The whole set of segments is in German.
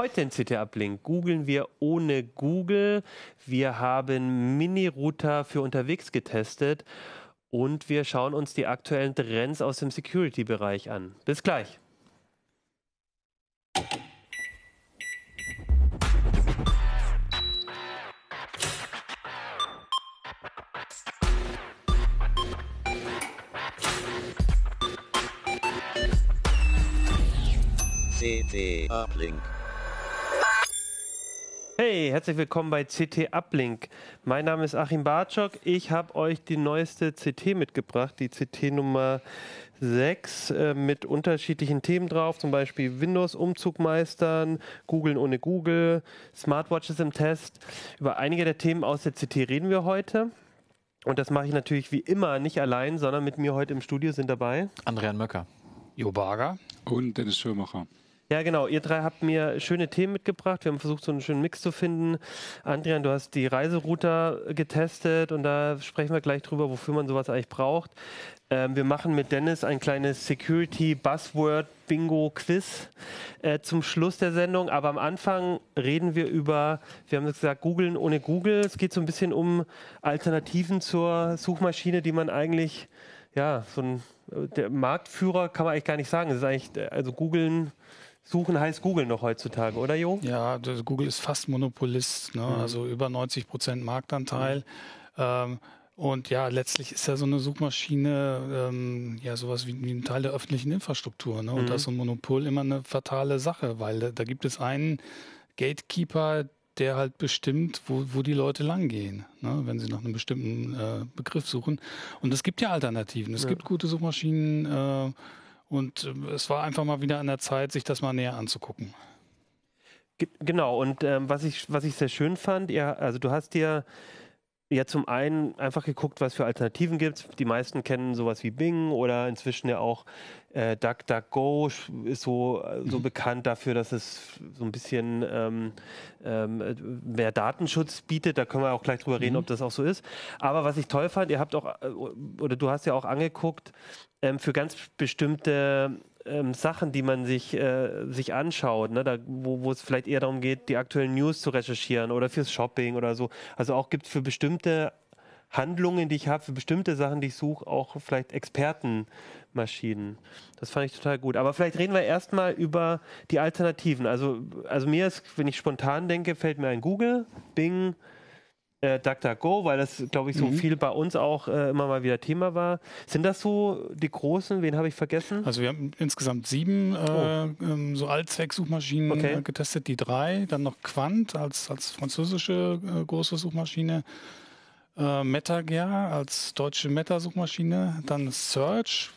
Heute in CT Uplink googeln wir ohne Google. Wir haben Mini-Router für unterwegs getestet und wir schauen uns die aktuellen Trends aus dem Security-Bereich an. Bis gleich. CT Uplink. Hey, herzlich willkommen bei CT Uplink. Mein Name ist Achim Bartschok. Ich habe euch die neueste CT mitgebracht, die CT Nummer 6 äh, mit unterschiedlichen Themen drauf, zum Beispiel Windows-Umzug meistern, Googlen ohne Google, Smartwatches im Test. Über einige der Themen aus der CT reden wir heute. Und das mache ich natürlich wie immer nicht allein, sondern mit mir heute im Studio sind dabei Andrian Möcker. Jo Barger. Und Dennis Schirmacher. Ja, genau. Ihr drei habt mir schöne Themen mitgebracht. Wir haben versucht, so einen schönen Mix zu finden. Adrian, du hast die Reiserouter getestet und da sprechen wir gleich drüber, wofür man sowas eigentlich braucht. Ähm, wir machen mit Dennis ein kleines Security Buzzword Bingo Quiz äh, zum Schluss der Sendung. Aber am Anfang reden wir über, wir haben gesagt, googeln ohne Google. Es geht so ein bisschen um Alternativen zur Suchmaschine, die man eigentlich, ja, so ein der Marktführer kann man eigentlich gar nicht sagen. Es ist eigentlich, also googeln Suchen heißt Google noch heutzutage, oder Jo? Ja, Google ist fast Monopolist, ne? mhm. also über 90 Prozent Marktanteil. Mhm. Ähm, und ja, letztlich ist ja so eine Suchmaschine ähm, ja sowas wie, wie, ein Teil der öffentlichen Infrastruktur. Ne? Und mhm. da ist so ein Monopol immer eine fatale Sache, weil da, da gibt es einen Gatekeeper, der halt bestimmt, wo, wo die Leute langgehen, ne, wenn sie nach einem bestimmten äh, Begriff suchen. Und es gibt ja Alternativen. Es ja. gibt gute Suchmaschinen, äh, und äh, es war einfach mal wieder an der Zeit, sich das mal näher anzugucken. Genau, und ähm, was, ich, was ich sehr schön fand, ja, also du hast dir ja zum einen einfach geguckt, was für Alternativen gibt es. Die meisten kennen sowas wie Bing oder inzwischen ja auch äh, DuckDuckGo ist so, so mhm. bekannt dafür, dass es so ein bisschen ähm, ähm, mehr Datenschutz bietet. Da können wir auch gleich drüber reden, mhm. ob das auch so ist. Aber was ich toll fand, ihr habt auch, äh, oder du hast ja auch angeguckt, ähm, für ganz bestimmte ähm, Sachen, die man sich, äh, sich anschaut, ne? da, wo, es vielleicht eher darum geht, die aktuellen News zu recherchieren oder fürs Shopping oder so. Also auch gibt es für bestimmte Handlungen, die ich habe, für bestimmte Sachen, die ich suche, auch vielleicht Expertenmaschinen. Das fand ich total gut. Aber vielleicht reden wir erstmal über die Alternativen. Also, also mir ist, wenn ich spontan denke, fällt mir ein Google, Bing, äh, DuckDuckGo, weil das, glaube ich, so mhm. viel bei uns auch äh, immer mal wieder Thema war. Sind das so die großen? Wen habe ich vergessen? Also wir haben insgesamt sieben äh, oh. ähm, so Allzweck-Suchmaschinen okay. Getestet, die drei. Dann noch Quant als, als französische äh, große Suchmaschine. Äh, MetaGear als deutsche Meta-Suchmaschine. Dann Search,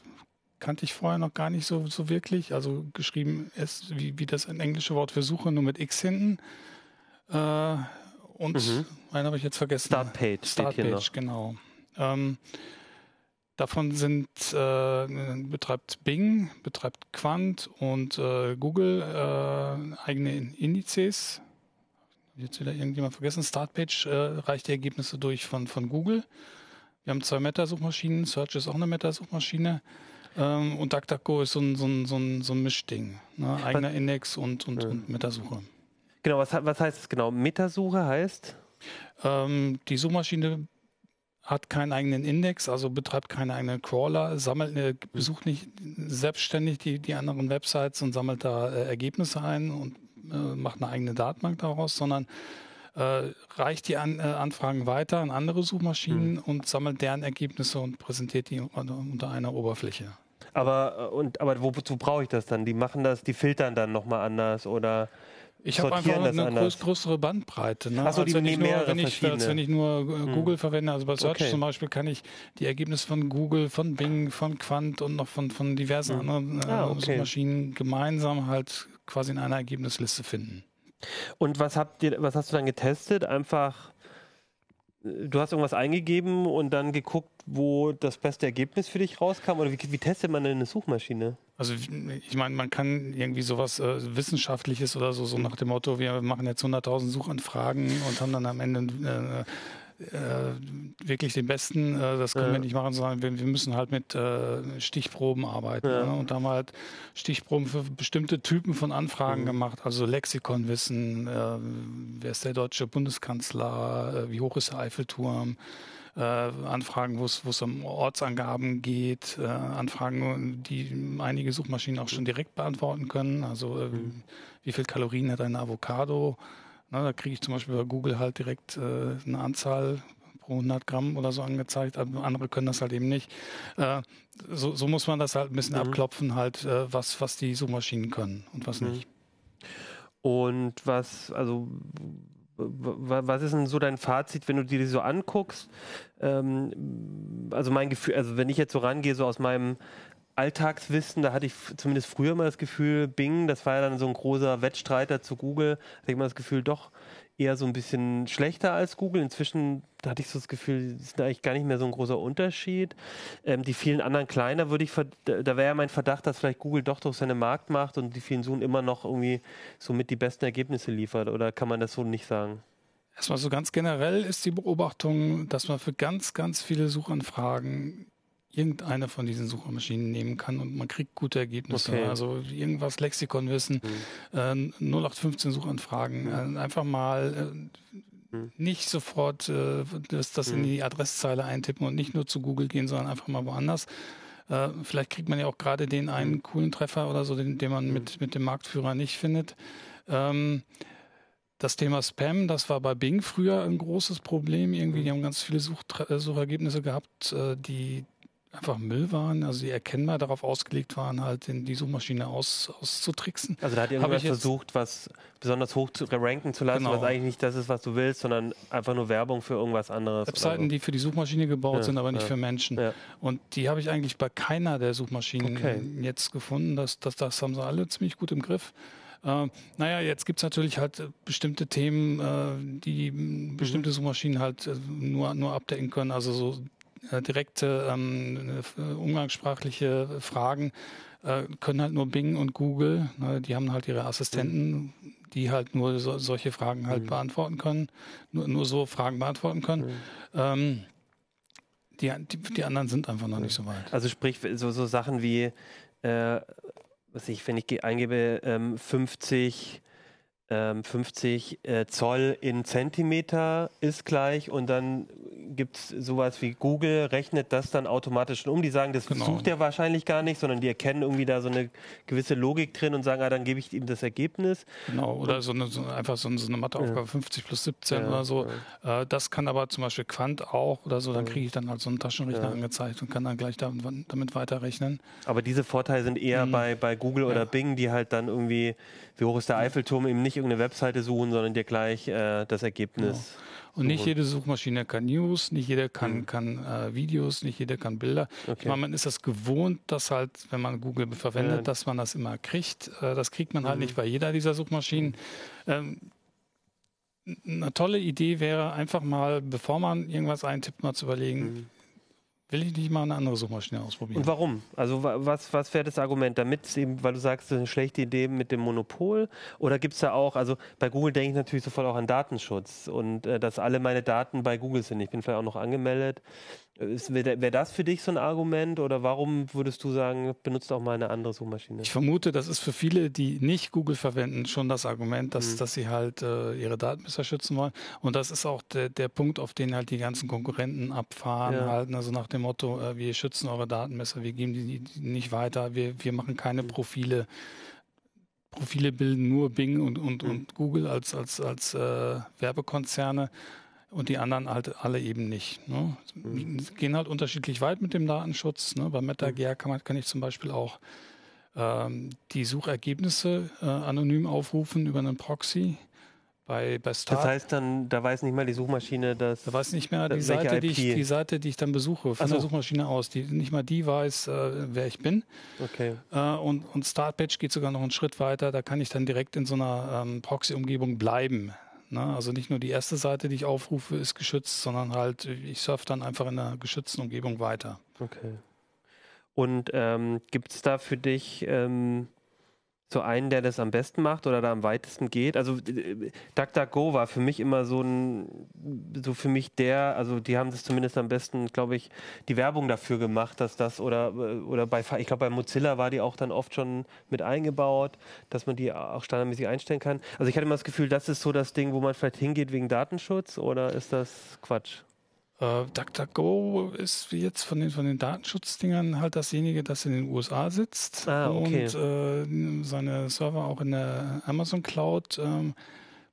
kannte ich vorher noch gar nicht so, so wirklich. Also geschrieben ist wie, wie das englische Wort für Suche, nur mit X hinten. Äh, und mhm. einen habe ich jetzt vergessen. Startpage. Startpage, genau. Ähm, davon sind äh, betreibt Bing, betreibt Quant und äh, Google äh, eigene Indizes. Jetzt wieder irgendjemand vergessen. Startpage äh, reicht die Ergebnisse durch von, von Google. Wir haben zwei Meta-Suchmaschinen. Search ist auch eine Meta-Suchmaschine. Ähm, und DuckDuckGo ist so ein, so ein, so ein, so ein Mischding. Ne? Eigener Index und, und, ja. und Metasuche. Genau, was, was heißt es genau? Metasuche heißt? Ähm, die Suchmaschine hat keinen eigenen Index, also betreibt keine eigenen Crawler, sammelt besucht nicht selbstständig die, die anderen Websites und sammelt da äh, Ergebnisse ein und äh, macht eine eigene Datenbank daraus, sondern äh, reicht die an, äh, Anfragen weiter an andere Suchmaschinen mhm. und sammelt deren Ergebnisse und präsentiert die unter, unter einer Oberfläche. Aber, äh, und, aber wozu brauche ich das dann? Die machen das, die filtern dann nochmal anders oder? Ich habe einfach eine groß, größere Bandbreite. Ne? Achso, die wenn, ich nur, wenn, ich, als wenn ich nur äh, hm. Google hm. verwende, also bei Search okay. zum Beispiel kann ich die Ergebnisse von Google, von Bing, von Quant und noch von, von diversen hm. anderen äh, ah, okay. Maschinen gemeinsam halt quasi in einer Ergebnisliste finden. Und was habt ihr, was hast du dann getestet? Einfach du hast irgendwas eingegeben und dann geguckt, wo das beste Ergebnis für dich rauskam? Oder wie, wie testet man denn eine Suchmaschine? Also ich meine, man kann irgendwie sowas äh, Wissenschaftliches oder so, so nach dem Motto, wir machen jetzt 100.000 Suchanfragen und haben dann am Ende äh, äh, wirklich den besten, äh, das können Ja. wir nicht machen, sondern wir, wir müssen halt mit äh, Stichproben arbeiten. Ja. Ne? Und da haben wir halt Stichproben für bestimmte Typen von Anfragen Mhm. gemacht, also Lexikonwissen, äh, wer ist der deutsche Bundeskanzler, wie hoch ist der Eiffelturm, äh, Anfragen, wo es um Ortsangaben geht, äh, Anfragen, die einige Suchmaschinen auch schon direkt beantworten können. Also äh, Mhm. wie viel Kalorien hat eine Avocado? Na, da kriege ich zum Beispiel bei Google halt direkt äh, eine Anzahl pro 100 Gramm oder so angezeigt. Andere können das halt eben nicht. Äh, so, so muss man das halt ein bisschen Mhm. abklopfen, halt äh, was was die Suchmaschinen können und was Mhm. nicht. Und was, also, was ist denn so dein Fazit, wenn du dir die so anguckst? Ähm, also mein Gefühl, also wenn ich jetzt so rangehe, so aus meinem Alltagswissen, da hatte ich zumindest früher mal das Gefühl, Bing, das war ja dann so ein großer Wettstreiter zu Google, hatte ich mal das Gefühl, doch eher so ein bisschen schlechter als Google. Inzwischen hatte ich so das Gefühl, es ist eigentlich gar nicht mehr so ein großer Unterschied. Ähm, die vielen anderen kleiner würde ich, da wäre ja mein Verdacht, dass vielleicht Google doch durch seine Marktmacht und die vielen Suchen immer noch irgendwie somit die besten Ergebnisse liefert. Oder kann man das so nicht sagen? Erstmal so ganz generell ist die Beobachtung, dass man für ganz, ganz viele Suchanfragen irgendeine von diesen Suchmaschinen nehmen kann und man kriegt gute Ergebnisse. Okay. Also irgendwas Lexikonwissen, äh, 0815 Suchanfragen, äh, einfach mal äh, Mhm. nicht sofort äh, das, das in Mhm. die Adresszeile eintippen und nicht nur zu Google gehen, sondern einfach mal woanders. Äh, vielleicht kriegt man ja auch gerade den einen coolen Treffer oder so, den, den man Mhm. mit, mit dem Marktführer nicht findet. Ähm, das Thema Spam, das war bei Bing früher ein großes Problem. Irgendwie, die haben ganz viele Suchtre- äh, Suchergebnisse gehabt, die einfach Müll waren, also die erkennbar darauf ausgelegt waren, halt in die Suchmaschine aus, auszutricksen. Also da hat irgendjemand versucht, was besonders hoch zu ranken zu lassen, Genau. was eigentlich nicht das ist, was du willst, sondern einfach nur Werbung für irgendwas anderes. Webseiten, so. die für die Suchmaschine gebaut Ja, sind, aber nicht ja. für Menschen. Ja. Und die habe ich eigentlich bei keiner der Suchmaschinen Okay. jetzt gefunden. Das, das, das haben sie alle ziemlich gut im Griff. Äh, naja, jetzt gibt es natürlich halt bestimmte Themen, äh, die Mhm. bestimmte Suchmaschinen halt äh, nur, nur abdecken können. Also so direkte ähm, äh, umgangssprachliche Fragen äh, können halt nur Bing und Google. Ne, die haben halt ihre Assistenten, die halt nur so, solche Fragen halt Mhm. beantworten können, nur, nur so Fragen beantworten können. Mhm. Ähm, die, die, die anderen sind einfach noch nicht so weit. Also sprich, so, so Sachen wie, äh, was ich, wenn ich ge- eingebe, ähm, 50, ähm, 50 äh, Zoll in Zentimeter ist gleich und dann gibt es sowas wie Google, rechnet das dann automatisch schon um. Die sagen, das Genau. sucht er wahrscheinlich gar nicht, sondern die erkennen irgendwie da so eine gewisse Logik drin und sagen, ah, dann gebe ich ihm das Ergebnis. Genau, oder so eine, so einfach so eine, so eine Matheaufgabe 50 plus 17 Ja, oder so. Äh, das kann aber zum Beispiel Quant auch oder so, dann Ja. kriege ich dann halt so einen Taschenrechner Ja. angezeigt und kann dann gleich da, damit weiterrechnen. Aber diese Vorteile sind eher Mhm. bei, bei Google oder Ja. Bing, die halt dann irgendwie, wie hoch ist der Eiffelturm, eben nicht irgendeine Webseite suchen, sondern dir gleich äh, das Ergebnis. Und nicht jede Suchmaschine kann News, nicht jeder kann, Mhm. kann äh, Videos, nicht jeder kann Bilder. Ich Okay. meine, man ist das gewohnt, dass halt, wenn man Google verwendet, Ja. dass man das immer kriegt. Äh, das kriegt man halt Mhm. nicht bei jeder dieser Suchmaschinen. Ähm, n- eine tolle Idee wäre einfach mal, bevor man irgendwas eintippt, mal zu überlegen, Mhm. Will ich nicht mal eine andere Suchmaschine ausprobieren? Und warum? Also wa- was, was wäre das Argument? Damit es eben, weil du sagst, das ist eine schlechte Idee mit dem Monopol? Oder gibt es da auch, also bei Google denke ich natürlich sofort auch an Datenschutz und äh, dass alle meine Daten bei Google sind. Ich bin vielleicht auch noch angemeldet. Wäre wär das für dich so ein Argument oder warum würdest du sagen, benutzt auch mal eine andere Suchmaschine? Ich vermute, das ist für viele, die nicht Google verwenden, schon das Argument, dass, Mhm. dass sie halt äh, ihre Daten besser schützen wollen. Und das ist auch der, der Punkt, auf den halt die ganzen Konkurrenten abfahren, Ja. halten. Also nach dem Motto, äh, wir schützen eure Daten besser, wir geben die, die nicht weiter, wir, wir machen keine Mhm. Profile. Profile bilden nur Bing und, und, Mhm. und Google als, als, als äh, Werbekonzerne und die anderen halt alle eben nicht. Ne? Mhm. Gehen halt unterschiedlich weit mit dem Datenschutz. Ne? Bei MetaGear kann, man, kann ich zum Beispiel auch ähm, die Suchergebnisse äh, anonym aufrufen über einen Proxy. Bei, bei Start, Das heißt dann, da weiß nicht mal die Suchmaschine, dass. da weiß nicht mehr die Seite, die ich, die Seite, die ich dann besuche, von so. der Suchmaschine aus, die nicht mal die weiß, äh, wer ich bin. Okay. Äh, und, und Startpage geht sogar noch einen Schritt weiter. Da kann ich dann direkt in so einer ähm, Proxy-Umgebung bleiben. Ne? Also nicht nur die erste Seite, die ich aufrufe, ist geschützt, sondern halt, ich surfe dann einfach in einer geschützten Umgebung weiter. Okay. Und ähm, gibt es da für dich ähm, so einen, der das am besten macht oder da am weitesten geht. Also DuckDuckGo war für mich immer so ein, so für mich der, also die haben das zumindest am besten, glaube ich, die Werbung dafür gemacht, dass das oder oder bei, ich glaube bei Mozilla war die auch dann oft schon mit eingebaut, dass man die auch standardmäßig einstellen kann. Also ich hatte immer das Gefühl, das ist so das Ding, wo man vielleicht hingeht wegen Datenschutz oder ist das Quatsch? Äh, DuckDuckGo ist jetzt von den, von den Datenschutzdingern halt dasjenige, das in den USA sitzt Ah, okay. und äh, seine Server auch in der Amazon Cloud ähm,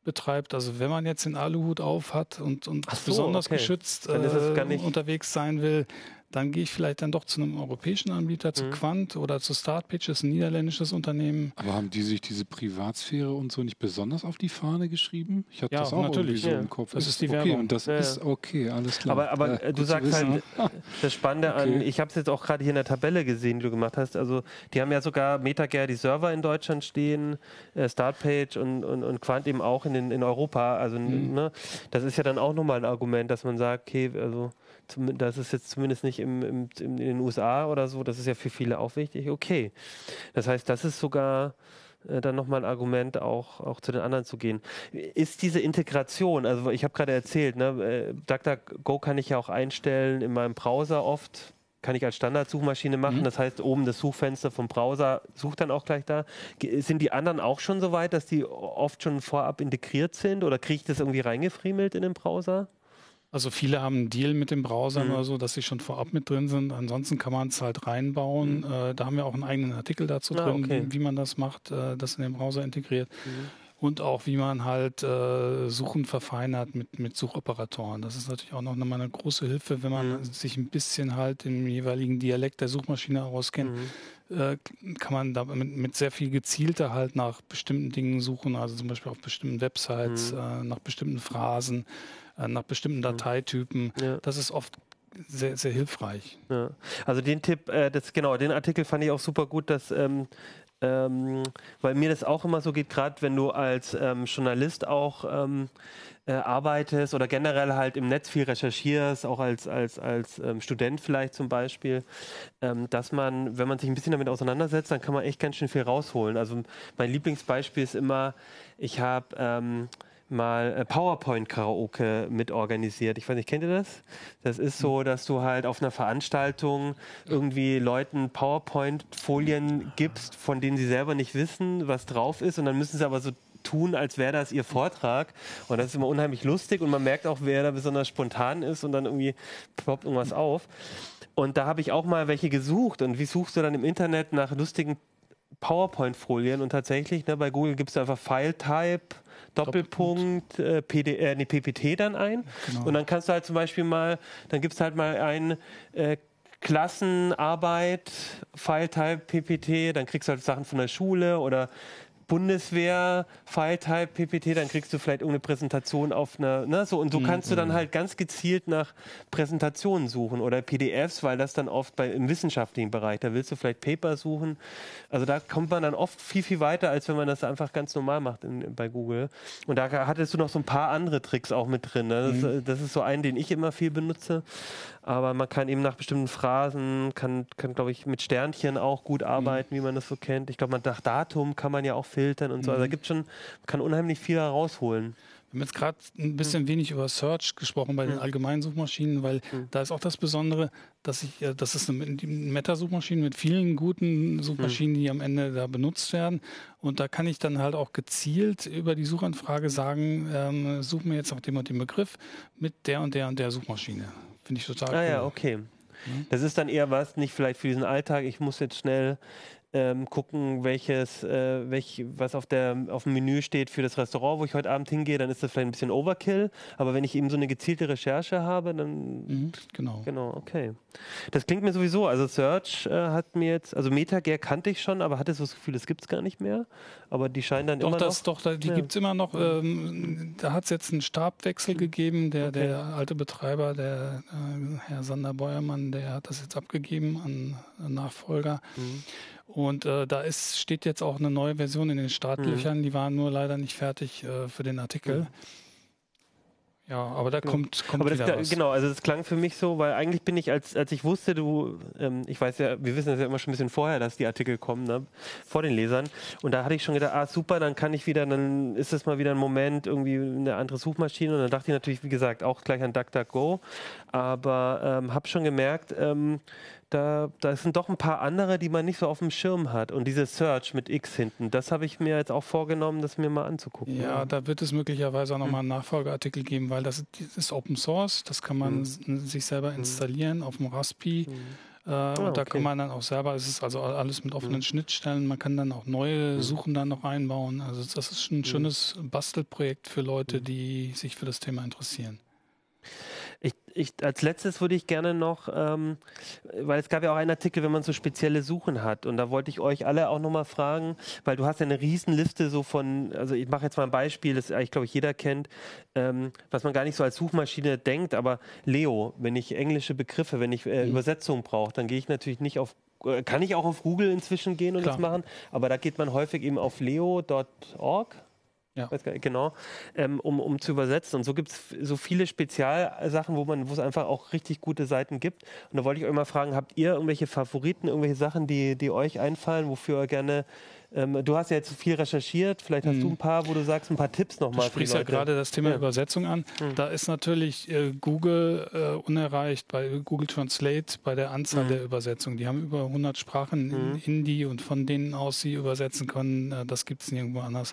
betreibt. Also wenn man jetzt den Aluhut auf hat und, und so, besonders okay. geschützt äh, nicht- unterwegs sein will, dann gehe ich vielleicht dann doch zu einem europäischen Anbieter, zu Mhm. Quant oder zu StartPitch, das ist ein niederländisches Unternehmen. Aber haben die sich diese Privatsphäre und so nicht besonders auf die Fahne geschrieben? Ich hatte Ja, das auch natürlich. irgendwie so Ja. im Kopf. Das ist die okay, Werbung. und das Ja, ist okay, alles klar. Aber, aber Ja, äh, du sagst halt, das Spannende an, Okay. ich habe es jetzt auch gerade hier in der Tabelle gesehen, die du gemacht hast. Also, die haben ja sogar MetaGer die Server in Deutschland stehen, äh, Startpage und, und, und Quant eben auch in, den, in Europa. Also, Mhm. ne, das ist ja dann auch nochmal ein Argument, dass man sagt, okay, also, das ist jetzt zumindest nicht im, im, in den USA oder so, das ist ja für viele auch wichtig. Okay. Das heißt, das ist sogar äh, dann nochmal ein Argument, auch, auch zu den anderen zu gehen. Ist diese Integration, also ich habe gerade erzählt, ne, äh, DuckDuckGo kann ich ja auch einstellen in meinem Browser oft. Kann ich als Standardsuchmaschine machen. Mhm. Das heißt, oben das Suchfenster vom Browser sucht dann auch gleich da. Sind die anderen auch schon so weit, dass die oft schon vorab integriert sind oder kriege ich das irgendwie reingefriemelt in den Browser? Also viele haben einen Deal mit dem Browser Mhm. oder so, dass sie schon vorab mit drin sind. Ansonsten kann man es halt reinbauen. Äh, da haben wir auch einen eigenen Artikel dazu Ah, drin, okay. wie, man das macht, äh, das in den Browser integriert. Mhm. Und auch wie man halt äh, Suchen verfeinert mit, mit Suchoperatoren. Das ist natürlich auch noch mal eine große Hilfe, wenn man Mhm. sich ein bisschen halt im jeweiligen Dialekt der Suchmaschine auskennt. Mhm. Äh, kann man da mit, sehr viel gezielter halt nach bestimmten Dingen suchen, also zum Beispiel auf bestimmten Websites, Mhm. äh, nach bestimmten Phrasen, nach bestimmten Dateitypen. Ja. Das ist oft sehr, sehr hilfreich. Ja. Also den Tipp, äh, das genau, den Artikel fand ich auch super gut, dass ähm, ähm, weil mir das auch immer so geht, gerade wenn du als ähm, Journalist auch ähm, äh, arbeitest oder generell halt im Netz viel recherchierst, auch als, als, als ähm, Student vielleicht zum Beispiel, ähm, dass man, wenn man sich ein bisschen damit auseinandersetzt, dann kann man echt ganz schön viel rausholen. Also mein Lieblingsbeispiel ist immer, ich habe mal äh, PowerPoint-Karaoke mitorganisiert. Ich weiß nicht, kennt ihr das? Das ist so, dass du halt auf einer Veranstaltung irgendwie Leuten PowerPoint-Folien gibst, von denen sie selber nicht wissen, was drauf ist. Und dann müssen sie aber so tun, als wäre das ihr Vortrag. Und das ist immer unheimlich lustig und man merkt auch, wer da besonders spontan ist und dann irgendwie ploppt irgendwas auf. Und da habe ich auch mal welche gesucht. Und wie suchst du dann im Internet nach lustigen PowerPoint-Folien? Und tatsächlich, ne, bei Google gibst du einfach File-Type, Doppelpunkt, äh, PD, äh, nee, PPT dann ein. Genau. Und dann kannst du halt zum Beispiel mal, dann gibst du halt mal ein äh, Klassenarbeit, File-Type, PPT, dann kriegst du halt Sachen von der Schule oder Bundeswehr, File-Type, PPT, dann kriegst du vielleicht irgendeine Präsentation auf einer, ne, so, und so kannst du dann halt ganz gezielt nach Präsentationen suchen oder PDFs, weil das dann oft bei, im wissenschaftlichen Bereich, da willst du vielleicht Paper suchen. Also da kommt man dann oft viel, viel weiter, als wenn man das einfach ganz normal macht in, bei Google. Und da hattest du noch so ein paar andere Tricks auch mit drin. Ne? Das, äh, das ist so ein, den ich immer viel benutze. Aber man kann eben nach bestimmten Phrasen, kann, kann glaube ich, mit Sternchen auch gut arbeiten, wie man das so kennt. Ich glaube, man nach Datum kann man ja auch filtern und so. Also da gibt schon, man kann unheimlich viel herausholen. Wir haben jetzt gerade ein bisschen wenig über Search gesprochen bei den allgemeinen Suchmaschinen, weil da ist auch das Besondere, dass ich, äh, das ist eine Meta-Suchmaschine mit vielen guten Suchmaschinen, die am Ende da benutzt werden. Und da kann ich dann halt auch gezielt über die Suchanfrage sagen, ähm, such mir jetzt nach dem und dem Begriff mit der und der und der Suchmaschine. Finde ich total Ah cool. ja, okay. Das ist dann eher was, nicht vielleicht für diesen Alltag, ich muss jetzt schnell ähm, gucken, welches, äh, welch, was auf, der, auf dem Menü steht für das Restaurant, wo ich heute Abend hingehe, dann ist das vielleicht ein bisschen Overkill. Aber wenn ich eben so eine gezielte Recherche habe, dann Mhm, genau. Genau, okay. Das klingt mir sowieso, also Search äh, hat mir jetzt, also MetaGear kannte ich schon, aber hatte so das Gefühl, das gibt es gar nicht mehr. Aber die scheinen dann Doch, immer das, noch. doch, da, die Ja. gibt's immer noch. Ähm, da hat es jetzt einen Stabwechsel gegeben. Der, Okay. der alte Betreiber, der äh, Herr Sander Beuermann, der hat das jetzt abgegeben an, an Nachfolger. Mhm. Und äh, da ist, steht jetzt auch eine neue Version in den Mhm. Startlöchern. Die waren nur leider nicht fertig äh, für den Artikel. Ja, aber da kommt, kommt Aber das, wieder was. genau, also das klang für mich so, weil eigentlich bin ich, als, als ich wusste, du, ähm, ich weiß ja, wir wissen das ja immer schon ein bisschen vorher, dass die Artikel kommen, ne, vor den Lesern. Und da hatte ich schon gedacht, ah super, dann kann ich wieder, dann ist das mal wieder ein Moment, irgendwie eine andere Suchmaschine. Und dann dachte ich natürlich, wie gesagt, auch gleich an DuckDuckGo. Aber ähm, habe schon gemerkt, ähm, da, da sind doch ein paar andere, die man nicht so auf dem Schirm hat. Und diese Search mit X hinten, das habe ich mir jetzt auch vorgenommen, das mir mal anzugucken. Ja, da wird es möglicherweise auch nochmal einen Nachfolgeartikel geben, weil das, das ist Open Source, das kann man Mhm. sich selber installieren auf dem Raspi. Äh, und da Ah, okay. kann man dann auch selber, es ist also alles mit offenen Schnittstellen, man kann dann auch neue Mhm. Suchen dann noch einbauen. Also das ist ein schönes Bastelprojekt für Leute, die sich für das Thema interessieren. Ich, ich, als letztes würde ich gerne noch, ähm, weil es gab ja auch einen Artikel, wenn man so spezielle Suchen hat. Und da wollte ich euch alle auch nochmal fragen, weil du hast ja eine Riesenliste so von, also ich mache jetzt mal ein Beispiel, das eigentlich, glaube ich, jeder kennt, ähm, was man gar nicht so als Suchmaschine denkt. Aber Leo, wenn ich englische Begriffe, wenn ich äh, Übersetzungen brauche, dann gehe ich natürlich nicht auf, äh, kann ich auch auf Google inzwischen gehen und Klar. das machen. Aber da geht man häufig eben auf leo.org. Ja. Genau, ähm, um, um zu übersetzen. Und so gibt es so viele Spezialsachen, wo man, wo es einfach auch richtig gute Seiten gibt. Und da wollte ich euch mal fragen, habt ihr irgendwelche Favoriten, irgendwelche Sachen, die, die euch einfallen, wofür ihr gerne, ähm, du hast ja jetzt viel recherchiert, vielleicht hast du ein paar, wo du sagst, ein paar Tipps Du nochmal. sprichst ja gerade das Thema Ja. Übersetzung an. Da ist natürlich äh, Google äh, unerreicht bei Google Translate bei der Anzahl der Übersetzungen. Die haben über 100 Sprachen in Hindi und von denen aus sie übersetzen können. Äh, das gibt es nirgendwo anders.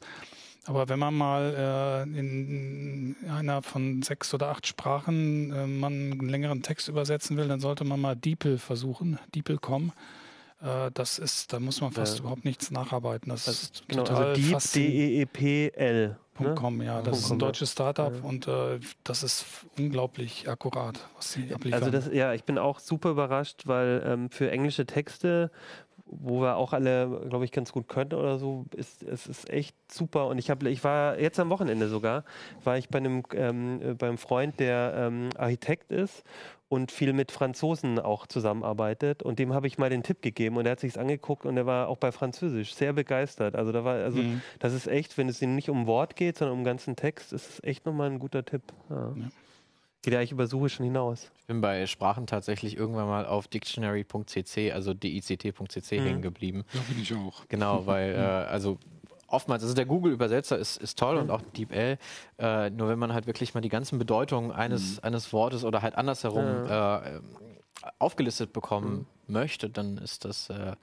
Aber wenn man mal äh, in einer von sechs oder acht Sprachen äh, man einen längeren Text übersetzen will, dann sollte man mal DeepL versuchen, DeepL.com. Äh, das ist, da muss man fast Ja. überhaupt nichts nacharbeiten. Das ist Genau, total also Deep. D-E-E-P-L. ne? .com, ja, das ist .com, ein ja. deutsches Startup und äh, das ist unglaublich akkurat, was sie abliefern. Also das, ja, ich bin auch super überrascht, weil ähm, für englische Texte, wo wir auch alle, glaube ich, ganz gut können oder so, ist es ist echt super. Und ich habe, ich war jetzt am Wochenende sogar, war ich bei einem ähm, äh, beim Freund, der ähm, Architekt ist und viel mit Franzosen auch zusammenarbeitet. Und dem habe ich mal den Tipp gegeben und er hat sich's angeguckt und er war auch bei Französisch sehr begeistert. Also da war, also Mhm. das ist echt, wenn es ihm nicht um Wort geht, sondern um ganzen Text, ist es echt nochmal ein guter Tipp. Ja. Ja. Geht ja eigentlich über Suche schon hinaus. Ich bin bei Sprachen tatsächlich irgendwann mal auf dictionary.cc, also dict.cc Mhm. hängen geblieben. Da bin ich auch. Genau, weil, äh, also oftmals, also der Google-Übersetzer ist, ist toll und auch DeepL, äh, nur wenn man halt wirklich mal die ganzen Bedeutungen eines, eines Wortes oder halt andersherum äh, ähm, aufgelistet bekommen möchte, dann ist das äh, äh,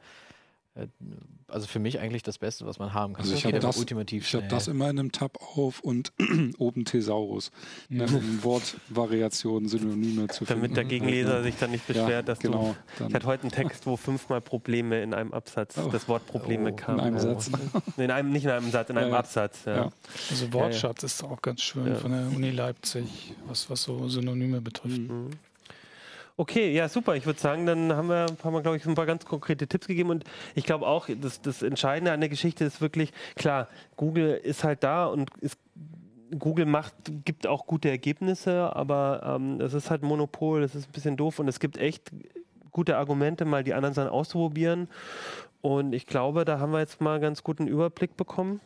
also für mich eigentlich das Beste, was man haben kann. Also Das ich habe das, ultimativ ich hab das immer in einem Tab auf und oben Thesaurus. Ne, um Wortvariationen, Synonyme zu finden. Damit der Gegenleser sich dann nicht beschwert, Ja, dass genau, du. dann- Ich hatte heute einen Text, wo fünfmal Probleme in einem Absatz, Oh. das Wort Probleme Oh, kam. in einem Ja. Satz. Nee, in einem, nicht in einem Satz, in einem ja. Absatz. Ja. Ja. also Wortschatz ist auch ganz schön Ja. von der Uni Leipzig, was, was so Synonyme betrifft. Mhm. Okay, ja, super. Ich würde sagen, dann haben wir, haben wir glaube ich, ein paar ganz konkrete Tipps gegeben. Und ich glaube auch, das, das Entscheidende an der Geschichte ist wirklich, klar, Google ist halt da und ist, Google macht, gibt auch gute Ergebnisse, aber ähm, es ist halt ein Monopol, das ist ein bisschen doof und es gibt echt gute Argumente, mal die anderen Sachen auszuprobieren. Und ich glaube, da haben wir jetzt mal ganz guten Überblick bekommen.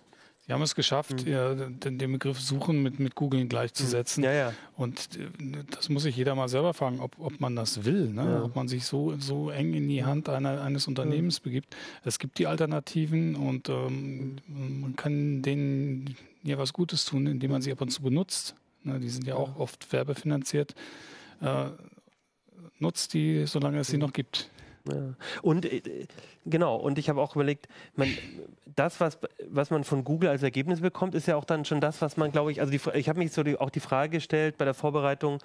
Sie haben es geschafft, ja, den, den Begriff Suchen mit, mit Googlen gleichzusetzen. Ja, ja. Und äh, das muss sich jeder mal selber fragen, ob, ob man das will, ne? Ja. ob man sich so, so eng in die Hand einer, eines Unternehmens begibt. Es gibt die Alternativen und ähm, man kann denen ja was Gutes tun, indem man sie ab und zu benutzt. Ne? Die sind ja auch oft werbefinanziert. Äh, nutzt die, solange es sie noch gibt. Ja. Und äh, genau, und ich habe auch überlegt, man, das, was, was man von Google als Ergebnis bekommt, ist ja auch dann schon das, was man, glaube ich, also die, ich habe mich so die, auch die Frage gestellt bei der Vorbereitung,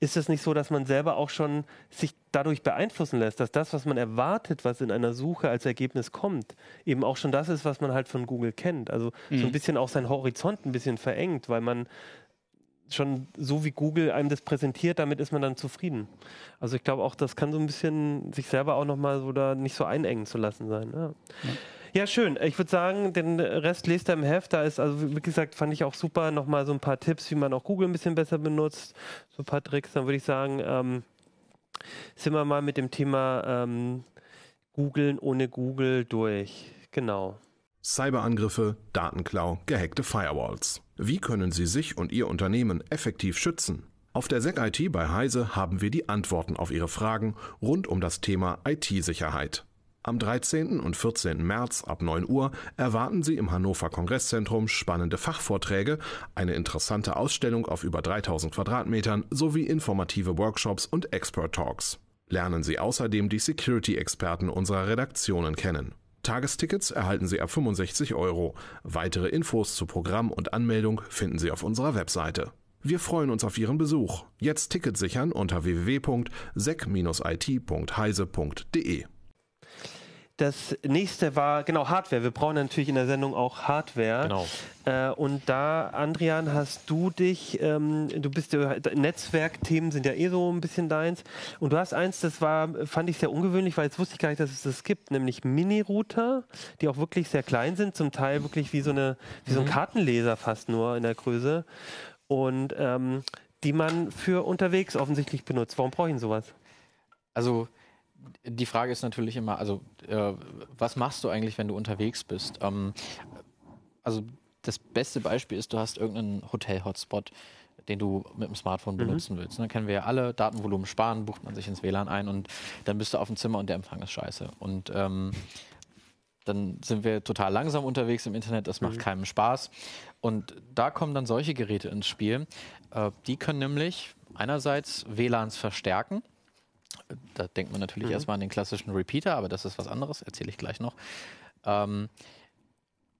ist es nicht so, dass man selber auch schon sich dadurch beeinflussen lässt, dass das, was man erwartet, was in einer Suche als Ergebnis kommt, eben auch schon das ist, was man halt von Google kennt. Also so ein Mhm. bisschen auch seinen Horizont ein bisschen verengt, weil man schon so wie Google einem das präsentiert, damit ist man dann zufrieden. Also ich glaube auch, das kann so ein bisschen sich selber auch nochmal so da nicht so einengen zu lassen sein. Ja. Ja, schön. Ich würde sagen, den Rest lest ihr im Heft. Da ist, also wie gesagt, fand ich auch super, nochmal so ein paar Tipps, wie man auch Google ein bisschen besser benutzt, so ein paar Tricks. Dann würde ich sagen, ähm, sind wir mal mit dem Thema ähm, Googeln ohne Google durch. Genau. Cyberangriffe, Datenklau, gehackte Firewalls. Wie können Sie sich und Ihr Unternehmen effektiv schützen? Auf der SEC IT bei Heise haben wir die Antworten auf Ihre Fragen rund um das Thema IT-Sicherheit. Am 13. und 14. März ab 9 Uhr erwarten Sie im Hannover Kongresszentrum spannende Fachvorträge, eine interessante Ausstellung auf über 3000 Quadratmetern sowie informative Workshops und Expert Talks. Lernen Sie außerdem die Security-Experten unserer Redaktionen kennen. Tagestickets erhalten Sie ab 65 Euro. Weitere Infos zu Programm und Anmeldung finden Sie auf unserer Webseite. Wir freuen uns auf Ihren Besuch. Jetzt Ticket sichern unter www.sec-it.heise.de. Das nächste war, genau, Hardware. Wir brauchen natürlich in der Sendung auch Hardware. Genau. Äh, und da, Andrian, hast du dich, ähm, du bist ja, Netzwerkthemen sind ja eh so ein bisschen deins. Und du hast eins, das war, fand ich sehr ungewöhnlich, weil jetzt wusste ich gar nicht, dass es das gibt, nämlich Mini-Router, die auch wirklich sehr klein sind, zum Teil wirklich wie so, eine, wie so ein Kartenleser fast nur in der Größe. Und ähm, die man für unterwegs offensichtlich benutzt. Warum brauche ich denn sowas? Also die Frage ist natürlich immer, also äh, was machst du eigentlich, wenn du unterwegs bist? Ähm, also das beste Beispiel ist, du hast irgendeinen Hotel-Hotspot, den du mit dem Smartphone benutzen willst. Dann kennen wir ja alle, Datenvolumen sparen, bucht man sich ins WLAN ein und dann bist du auf dem Zimmer und der Empfang ist scheiße. Und ähm, dann sind wir total langsam unterwegs im Internet, das macht keinem Spaß. Und da kommen dann solche Geräte ins Spiel. Äh, die können nämlich einerseits WLANs verstärken. Da denkt man natürlich erstmal an den klassischen Repeater, aber das ist was anderes, erzähle ich gleich noch. Ähm,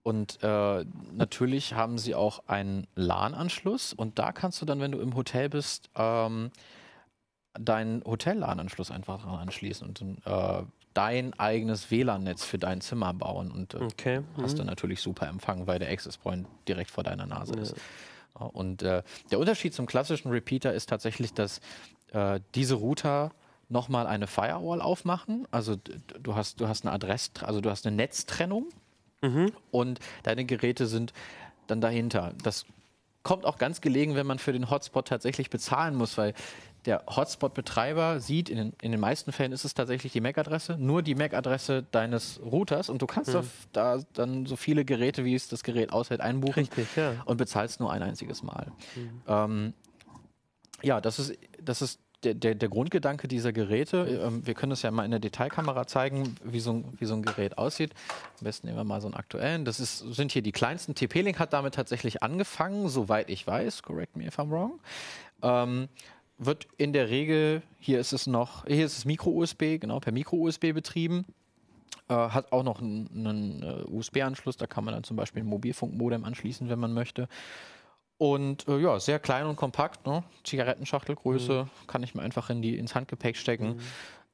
und äh, natürlich haben sie auch einen LAN-Anschluss und da kannst du dann, wenn du im Hotel bist, ähm, deinen Hotel-LAN-Anschluss einfach dran anschließen und äh, dein eigenes WLAN-Netz für dein Zimmer bauen und äh, Okay. hast dann natürlich super Empfang, weil der Access Point direkt vor deiner Nase ist. Ja, Und äh, der Unterschied zum klassischen Repeater ist tatsächlich, dass äh, diese Router nochmal eine Firewall aufmachen. Also du hast, du hast eine Adress, also du hast eine Netztrennung und deine Geräte sind dann dahinter. Das kommt auch ganz gelegen, wenn man für den Hotspot tatsächlich bezahlen muss, weil der Hotspot-Betreiber sieht, in den, in den meisten Fällen ist es tatsächlich die MAC-Adresse, nur die MAC-Adresse deines Routers und du kannst auf, da dann so viele Geräte, wie es das Gerät aushält, einbuchen Richtig, ja. und bezahlst nur ein einziges Mal. Ähm, ja, das ist, das ist der, der, der Grundgedanke dieser Geräte. Ähm, wir können das ja mal in der Detailkamera zeigen, wie so, ein, wie so ein Gerät aussieht. Am besten nehmen wir mal so einen aktuellen. Das ist, sind hier die kleinsten. TP-Link hat damit tatsächlich angefangen, soweit ich weiß. Correct me if I'm wrong. Ähm, wird in der Regel, hier ist es noch, hier ist es Micro-USB, genau, per Micro-USB betrieben. Äh, hat auch noch einen, einen äh, USB-Anschluss, da kann man dann zum Beispiel ein Mobilfunkmodem anschließen, wenn man möchte. Und äh, ja, sehr klein und kompakt, ne? Zigarettenschachtelgröße, kann ich mir einfach in die, ins Handgepäck stecken.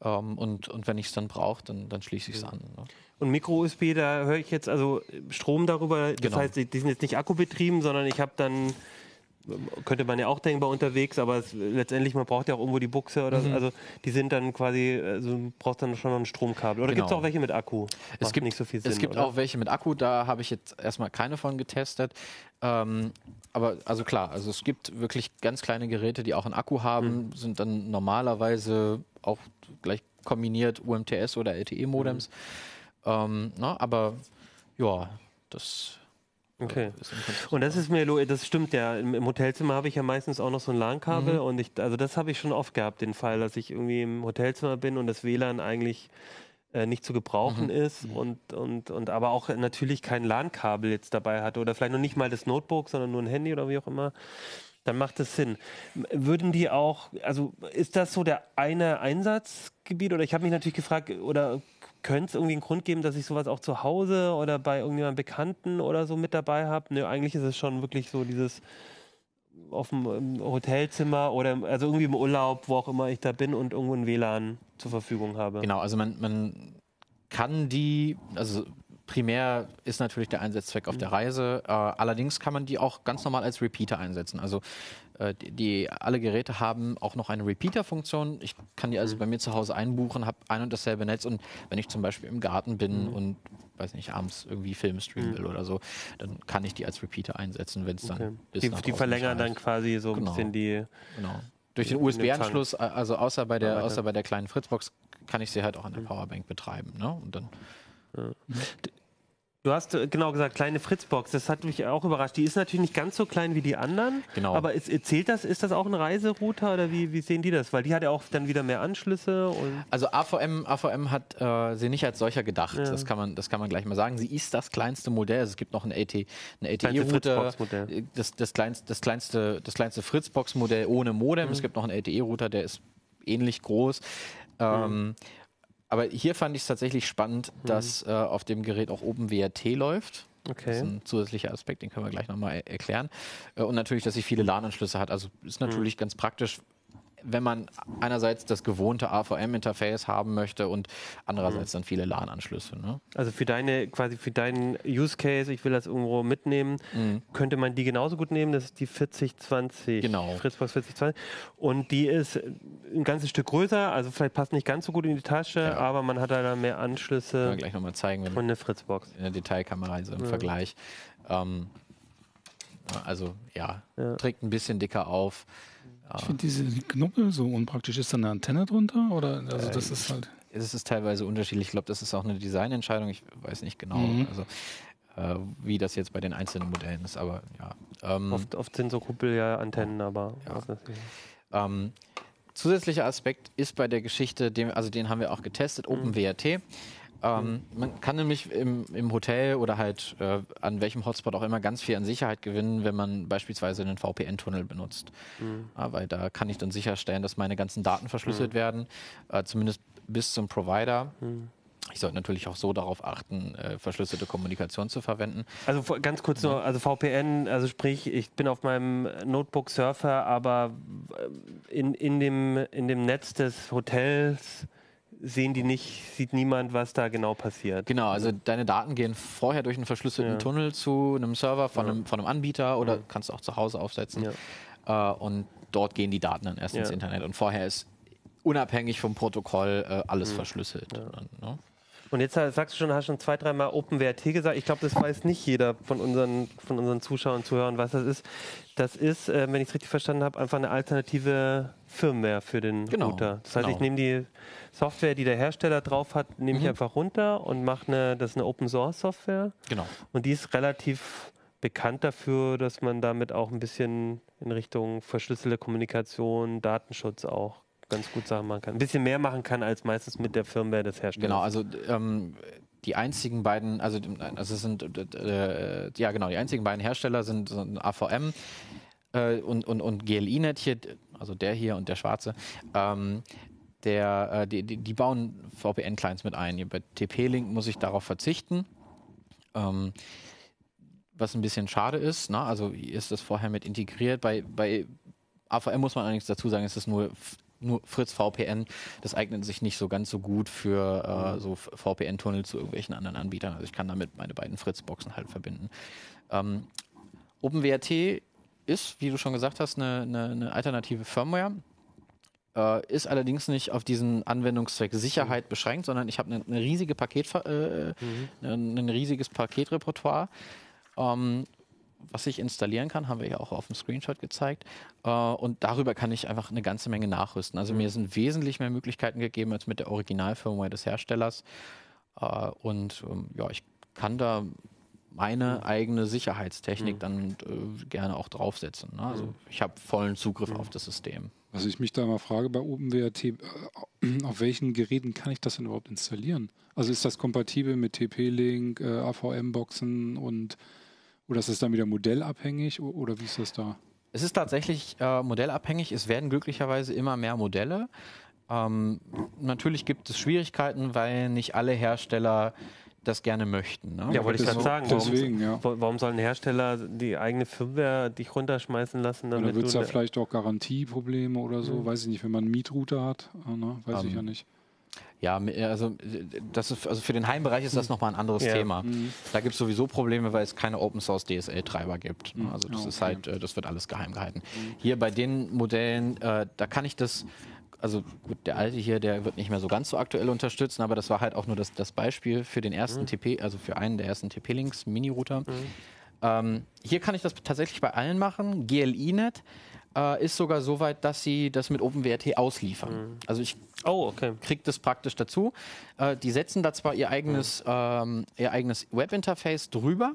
Ähm, und, und wenn ich es dann brauche, dann, dann schließe ich es an. Ne? Und Micro-USB, da höre ich jetzt also Strom darüber. Das Genau. heißt, die die sind jetzt nicht akkubetrieben, sondern ich habe dann, könnte man ja auch denkbar unterwegs, aber es, letztendlich, man braucht ja auch irgendwo die Buchse oder so. Also die sind dann quasi, also du brauchst dann schon noch ein Stromkabel. Oder Genau. gibt es auch welche mit Akku? Es Macht gibt, nicht so viel Sinn. es gibt oder? auch welche mit Akku, da habe ich jetzt erstmal keine von getestet. Ähm, aber also klar, also es gibt wirklich ganz kleine Geräte, die auch einen Akku haben, sind dann normalerweise auch gleich kombiniert UMTS oder LTE-Modems. Ähm, na, aber ja, das Okay. Und das ist mir, das stimmt ja. Im, im Hotelzimmer habe ich ja meistens auch noch so ein LAN-Kabel und ich, also das habe ich schon oft gehabt, den Fall, dass ich irgendwie im Hotelzimmer bin und das WLAN eigentlich äh, nicht zu gebrauchen ist und, und, und aber auch natürlich kein LAN-Kabel jetzt dabei hatte oder vielleicht noch nicht mal das Notebook, sondern nur ein Handy oder wie auch immer. Dann macht es Sinn. Würden die auch, also ist das so der eine Einsatzgebiet oder ich habe mich natürlich gefragt, oder könnte es irgendwie einen Grund geben, dass ich sowas auch zu Hause oder bei irgendjemandem Bekannten oder so mit dabei habe? Nö, eigentlich ist es schon wirklich so dieses auf dem im Hotelzimmer oder also irgendwie im Urlaub, wo auch immer ich da bin und irgendwo ein WLAN zur Verfügung habe. Genau, also man, man kann die, also primär ist natürlich der Einsatzzweck auf der Reise, äh, allerdings kann man die auch ganz normal als Repeater einsetzen. Also äh, die, die, alle Geräte haben auch noch eine Repeater-Funktion. Ich kann die also bei mir zu Hause einbuchen, habe ein und dasselbe Netz und wenn ich zum Beispiel im Garten bin und weiß nicht, abends irgendwie Film streamen will oder so, dann kann ich die als Repeater einsetzen, wenn es dann Okay. bis Die, die verlängern dann quasi so ein Genau. bisschen die. Genau. Durch den USB-Anschluss, äh, also außer bei der, außer bei der kleinen Fritzbox, kann ich sie halt auch an der Powerbank betreiben. Ne? Und dann Du hast äh, genau gesagt, kleine Fritzbox. Das hat mich auch überrascht. Die ist natürlich nicht ganz so klein wie die anderen. Genau. Aber ist, zählt das, ist das auch ein Reiserouter oder wie, wie sehen die das? Weil die hat ja auch dann wieder mehr Anschlüsse. Also AVM, AVM hat äh, sie nicht als solcher gedacht. Ja. Das, kann man, das kann man gleich mal sagen. Sie ist das kleinste Modell. Also es gibt noch ein, AT, ein Fritzbox-Modell. das, das, kleinste, das kleinste, das kleinste Fritzbox-Modell ohne Modem. Mhm. Es gibt noch einen LTE-Router, der ist ähnlich groß. Ähm, aber hier fand ich es tatsächlich spannend, Mhm. dass äh, auf dem Gerät auch OpenWRT läuft. Das ist okay. ein zusätzlicher Aspekt, den können wir gleich nochmal er erklären. Äh, Und natürlich, dass sie viele LAN-Anschlüsse hat. Also ist Mhm. natürlich ganz praktisch, wenn man einerseits das gewohnte AVM-Interface haben möchte und andererseits Mhm. dann viele LAN-Anschlüsse. Ne? Also für deine, quasi für deinen Use Case, ich will das irgendwo mitnehmen, könnte man die genauso gut nehmen. Das ist die 4020. Genau. Fritzbox 4020. Und die ist ein ganzes Stück größer, also vielleicht passt nicht ganz so gut in die Tasche, Ja. aber man hat da mehr Können wir Anschlüsse gleich nochmal zeigen, wenn und eine Fritzbox. in der Detailkamera, also im Vergleich. Ähm, also ja, Ja. trägt ein bisschen dicker auf. Ich finde diese Knubbel so unpraktisch. Ist da eine Antenne drunter? Oder also das ist halt. Es ist teilweise unterschiedlich. Ich glaube, das ist auch eine Designentscheidung. Ich weiß nicht genau, Mhm. also, äh, wie das jetzt bei den einzelnen Modellen ist. Aber ja. Ähm, Oft, oft sind so Kuppel ja Antennen, aber Ja. Ähm, zusätzlicher Aspekt ist bei der Geschichte, den, also den haben wir auch getestet, OpenWRT. Ähm, man kann nämlich im, im Hotel oder halt äh, an welchem Hotspot auch immer ganz viel an Sicherheit gewinnen, wenn man beispielsweise einen VPN-Tunnel benutzt. Ja, weil da kann ich dann sicherstellen, dass meine ganzen Daten verschlüsselt werden, äh, zumindest bis zum Provider. Ich sollte natürlich auch so darauf achten, äh, verschlüsselte Kommunikation zu verwenden. Also ganz kurz nur, also VPN, also sprich, ich bin auf meinem Notebook Surfer, aber äh, in, in, dem, in dem Netz des Hotels sehen die nicht, sieht niemand, was da genau passiert. Genau, also deine Daten gehen vorher durch einen verschlüsselten Ja. Tunnel zu einem Server von, einem, von einem Anbieter oder kannst du auch zu Hause aufsetzen. Äh, und dort gehen die Daten dann erst ins Ja. Internet. Und vorher ist unabhängig vom Protokoll äh, alles verschlüsselt. Dann, ne? Und jetzt sagst du schon, hast schon zwei, dreimal OpenWRT gesagt. Ich glaube, das weiß nicht jeder von unseren, von unseren Zuschauern und Zuhörern, was das ist. Das ist, äh, wenn ich es richtig verstanden habe, einfach eine alternative Firmware für den Genau, Router. Das heißt, genau. ich nehme die Software, die der Hersteller drauf hat, nehme ich einfach runter und mache eine, das ist eine Open Source Software. Genau. Und die ist relativ bekannt dafür, dass man damit auch ein bisschen in Richtung verschlüsselte Kommunikation, Datenschutz auch ganz gut Sachen machen kann. Ein bisschen mehr machen kann als meistens mit der Firmware des Herstellers. Genau, also ähm, die einzigen beiden, also, also sind äh, ja genau, die einzigen beiden Hersteller sind, sind AVM äh, und, und, und GLINet hier, also der hier und der schwarze. Ähm, der, äh, die, die, bauen VPN-Clients mit ein. Bei TP-Link muss ich darauf verzichten. Ähm, was ein bisschen schade ist, ne? also ist das vorher mit integriert. Bei, bei AVM muss man allerdings dazu sagen, es ist nur, nur Fritz VPN. Das eignet sich nicht so ganz so gut für äh, so VPN-Tunnel zu irgendwelchen anderen Anbietern. Also ich kann damit meine beiden Fritz-Boxen halt verbinden. Ähm, OpenWRT ist, wie du schon gesagt hast, eine, eine, eine alternative Firmware. Äh, ist allerdings nicht auf diesen Anwendungszweck Sicherheit beschränkt, sondern ich habe eine, eine riesige Paket, äh, ein, ein riesiges Paketrepertoire. Ähm, was ich installieren kann, haben wir ja auch auf dem Screenshot gezeigt. Äh, und darüber kann ich einfach eine ganze Menge nachrüsten. Also mir sind wesentlich mehr Möglichkeiten gegeben als mit der Originalfirmware des Herstellers. Äh, und ähm, ja, ich kann da meine eigene Sicherheitstechnik dann äh, gerne auch draufsetzen. Ne? Also ich habe vollen Zugriff auf das System. Was ich mich da mal frage bei OpenWRT, äh, auf welchen Geräten kann ich das denn überhaupt installieren? Also ist das kompatibel mit TP-Link, äh, AVM-Boxen und oder ist das dann wieder modellabhängig oder wie ist das da? Es ist tatsächlich äh, modellabhängig. Es werden glücklicherweise immer mehr Modelle. Ähm, natürlich gibt es Schwierigkeiten, weil nicht alle Hersteller das gerne möchten. Ne? Ja, wollte ich gerade sagen. Warum, deswegen, ja. wa- warum soll ein Hersteller die eigene Firmware dich runterschmeißen lassen, Oder damit wird es da ne- vielleicht auch Garantieprobleme oder so? Weiß ich nicht, wenn man einen Mietrouter hat, äh, ne? weiß ich Ähm, ja nicht. Ja, mi- also, äh, das ist, also für den Heimbereich ist das nochmal ein anderes Ja. Thema. Da gibt es sowieso Probleme, weil es keine Open Source DSL-Treiber gibt. ne? Also das Ah, ist okay. halt, äh, das wird alles geheim gehalten. Hier bei den Modellen, äh, da kann ich das, also gut, der alte hier, der wird nicht mehr so ganz so aktuell unterstützen, aber das war halt auch nur das, das Beispiel für den ersten TP, also für einen der ersten TP-Links, Mini-Router. Ähm, hier kann ich das tatsächlich bei allen machen. GLINet äh, ist sogar so weit, dass sie das mit OpenWrt ausliefern. Also ich Oh, okay. kriege das praktisch dazu. Äh, die setzen da zwar ihr eigenes, ähm, ihr eigenes Webinterface drüber,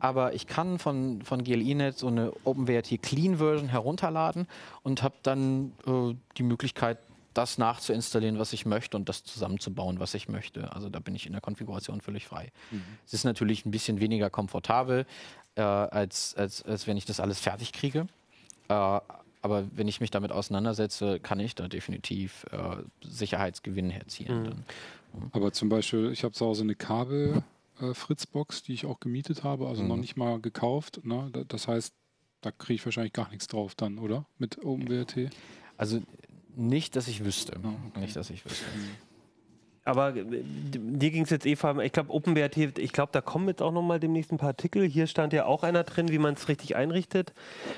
aber ich kann von, von GLINet so eine OpenWrt Clean Version herunterladen und habe dann äh, die Möglichkeit, das nachzuinstallieren, was ich möchte und das zusammenzubauen, was ich möchte. Also da bin ich in der Konfiguration völlig frei. Es ist natürlich ein bisschen weniger komfortabel, äh, als, als, als wenn ich das alles fertig kriege. Äh, aber wenn ich mich damit auseinandersetze, kann ich da definitiv äh, Sicherheitsgewinn herzielen. Dann. Aber zum Beispiel, ich habe zu Hause eine Kabel äh, Fritzbox, die ich auch gemietet habe, also noch nicht mal gekauft. Ne? Da- Das heißt, da kriege ich wahrscheinlich gar nichts drauf dann, oder? Mit OpenWrt. Also nicht, dass ich wüsste. Nicht, dass ich wüsste. Aber äh, dir ging es jetzt eh vor allem, ich glaube, OpenWrt, ich glaube, da kommen jetzt auch nochmal demnächst ein paar Artikel. Hier stand ja auch einer drin, wie man es richtig einrichtet.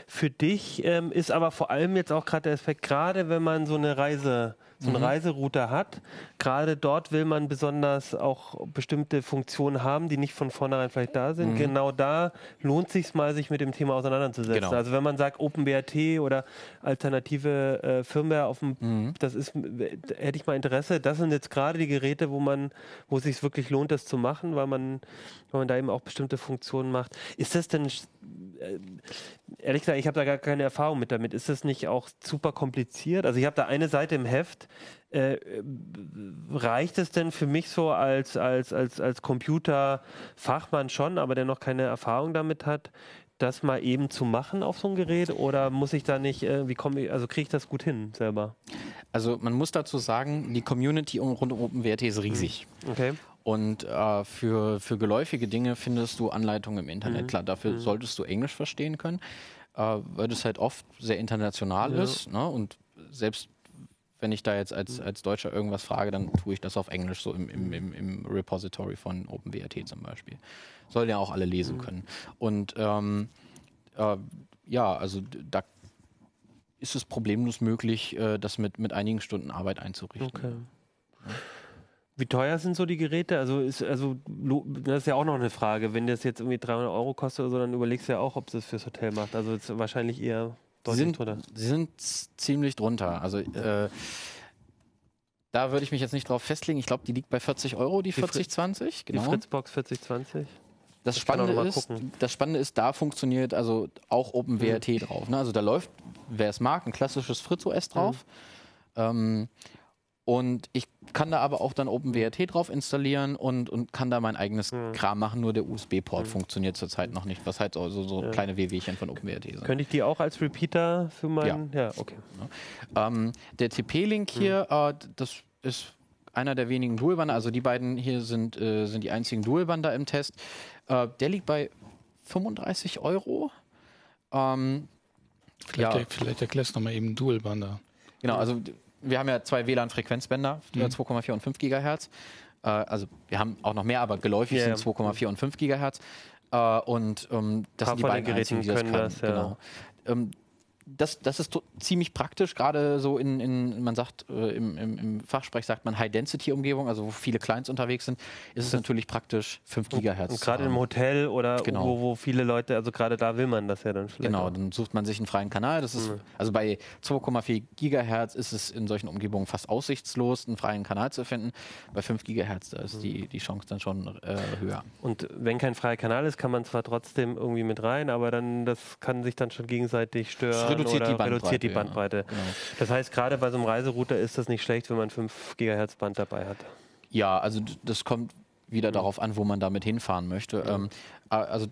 Für dich ähm, ist aber vor allem jetzt auch gerade der Aspekt, gerade wenn man so eine Reise, so eine Reiseroute hat, gerade dort will man besonders auch bestimmte Funktionen haben, die nicht von vornherein vielleicht da sind. Genau da lohnt sich mal, sich mit dem Thema auseinanderzusetzen. Genau. Also wenn man sagt OpenWrt oder alternative äh, Firmware auf dem, das ist, äh, hätte ich mal Interesse. Das sind jetzt gerade die Geräte, wo man, wo es sich wirklich lohnt, das zu machen, weil man, weil man da eben auch bestimmte Funktionen macht. Ist das denn, ehrlich gesagt, ich habe da gar keine Erfahrung mit damit. Ist das nicht auch super kompliziert? Also ich habe da eine Seite im Heft. Äh, reicht es denn für mich so als, als, als, als Computerfachmann schon, aber der noch keine Erfahrung damit hat, das mal eben zu machen auf so ein Gerät? Oder muss ich da nicht, äh, wie komme ich, also kriege ich das gut hin selber? Also man muss dazu sagen, die Community um, rund um OpenWrt ist riesig. Okay. Und äh, für, für geläufige Dinge findest du Anleitungen im Internet. Klar, dafür solltest du Englisch verstehen können, äh, weil das halt oft sehr international Ja. ist. Ne? Und selbst wenn ich da jetzt als, als Deutscher irgendwas frage, dann tue ich das auf Englisch, so im, im, im, im Repository von OpenWrt zum Beispiel. Sollen ja auch alle lesen können. Und ähm, äh, ja, also da ist es problemlos möglich, äh, das mit, mit einigen Stunden Arbeit einzurichten. Okay. Wie teuer sind so die Geräte? Also, ist, also das ist ja auch noch eine Frage. Wenn das jetzt irgendwie 300 Euro kostet oder so, dann überlegst du ja auch, ob es das fürs Hotel macht. Also ist wahrscheinlich eher deutlich sind, drunter. sie sind ziemlich drunter. Also äh, da würde ich mich jetzt nicht drauf festlegen. Ich glaube, die liegt bei 40 Euro, die Die Fri- 4020. Die Genau. Fritzbox 4020. Das noch Spannende, ist, das Spannende ist, da funktioniert also auch OpenWrt drauf. Ne? Also da läuft, wer es mag, ein klassisches Fritz OS drauf. Ähm, und ich kann da aber auch dann OpenWrt drauf installieren und, und kann da mein eigenes Kram machen. Nur der USB-Port funktioniert zurzeit noch nicht, was halt so, so, so kleine WWchen von OpenWrt sind. Könnte ich die auch als Repeater für meinen. Ja, okay. Ähm, der TP-Link hier, äh, d- das ist einer der wenigen Dualbander. Also die beiden hier sind, äh, sind die einzigen Dualbander im Test. Äh, der liegt bei 35 Euro. Ähm, Vielleicht, Ja. vielleicht erklärst du nochmal eben Dualbander. genau, also wir haben ja zwei WLAN-Frequenzbänder, äh, 2,4 und 5 Gigahertz. Äh, also wir haben auch noch mehr, aber geläufig ja. sind 2,4 und 5 Gigahertz. Äh, und ähm, das Paar sind die beiden Geräten einzigen, die das können können. das, ja. genau. ähm, das, das ist ziemlich praktisch, gerade so in, in, man sagt, äh, im, im, im Fachsprech sagt man High-Density-Umgebung, also wo viele Clients unterwegs sind, ist es natürlich praktisch 5 Gigahertz. Und gerade im Hotel oder Genau. wo, wo viele Leute, also gerade da will man das ja dann vielleicht. Genau, auch. dann sucht man sich einen freien Kanal. Das ist, also bei 2,4 Gigahertz ist es in solchen Umgebungen fast aussichtslos, einen freien Kanal zu finden. Bei 5 Gigahertz, da ist die, die Chance dann schon äh, höher. Und wenn kein freier Kanal ist, kann man zwar trotzdem irgendwie mit rein, aber dann das kann sich dann schon gegenseitig stören reduziert die Bandbreite, reduziert die ja. Bandbreite. Genau. Das heißt, gerade bei so einem Reiserouter ist das nicht schlecht, wenn man 5 Gigahertz Band dabei hat. Ja, also das kommt wieder darauf an, wo man damit hinfahren möchte. Ähm, a- also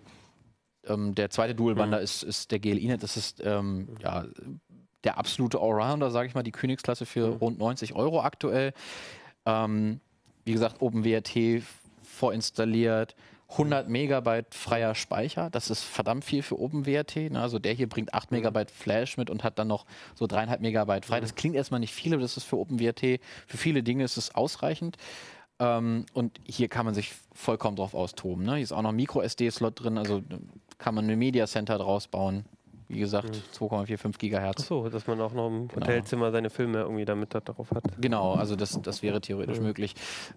ähm, der zweite Dualbander ist, ist der GLINet. Das ist ähm, ja, der absolute Allrounder, sage ich mal, die Königsklasse für rund 90 Euro aktuell. Ähm, wie gesagt, OpenWrt vorinstalliert. 100 Megabyte freier Speicher, das ist verdammt viel für OpenWrt. Ne? Also der hier bringt 8 Megabyte Flash mit und hat dann noch so 3,5 Megabyte frei. Das klingt erstmal nicht viel, aber das ist für OpenWrt, für viele Dinge ist es ausreichend. Ähm, und hier kann man sich vollkommen drauf austoben. Ne? Hier ist auch noch ein Micro-SD-Slot drin, also kann man ein Media Center draus bauen. Wie gesagt, 2,45 Gigahertz. Achso, dass man auch noch im Genau. Hotelzimmer seine Filme irgendwie damit da drauf hat. Genau, also das, das wäre theoretisch möglich.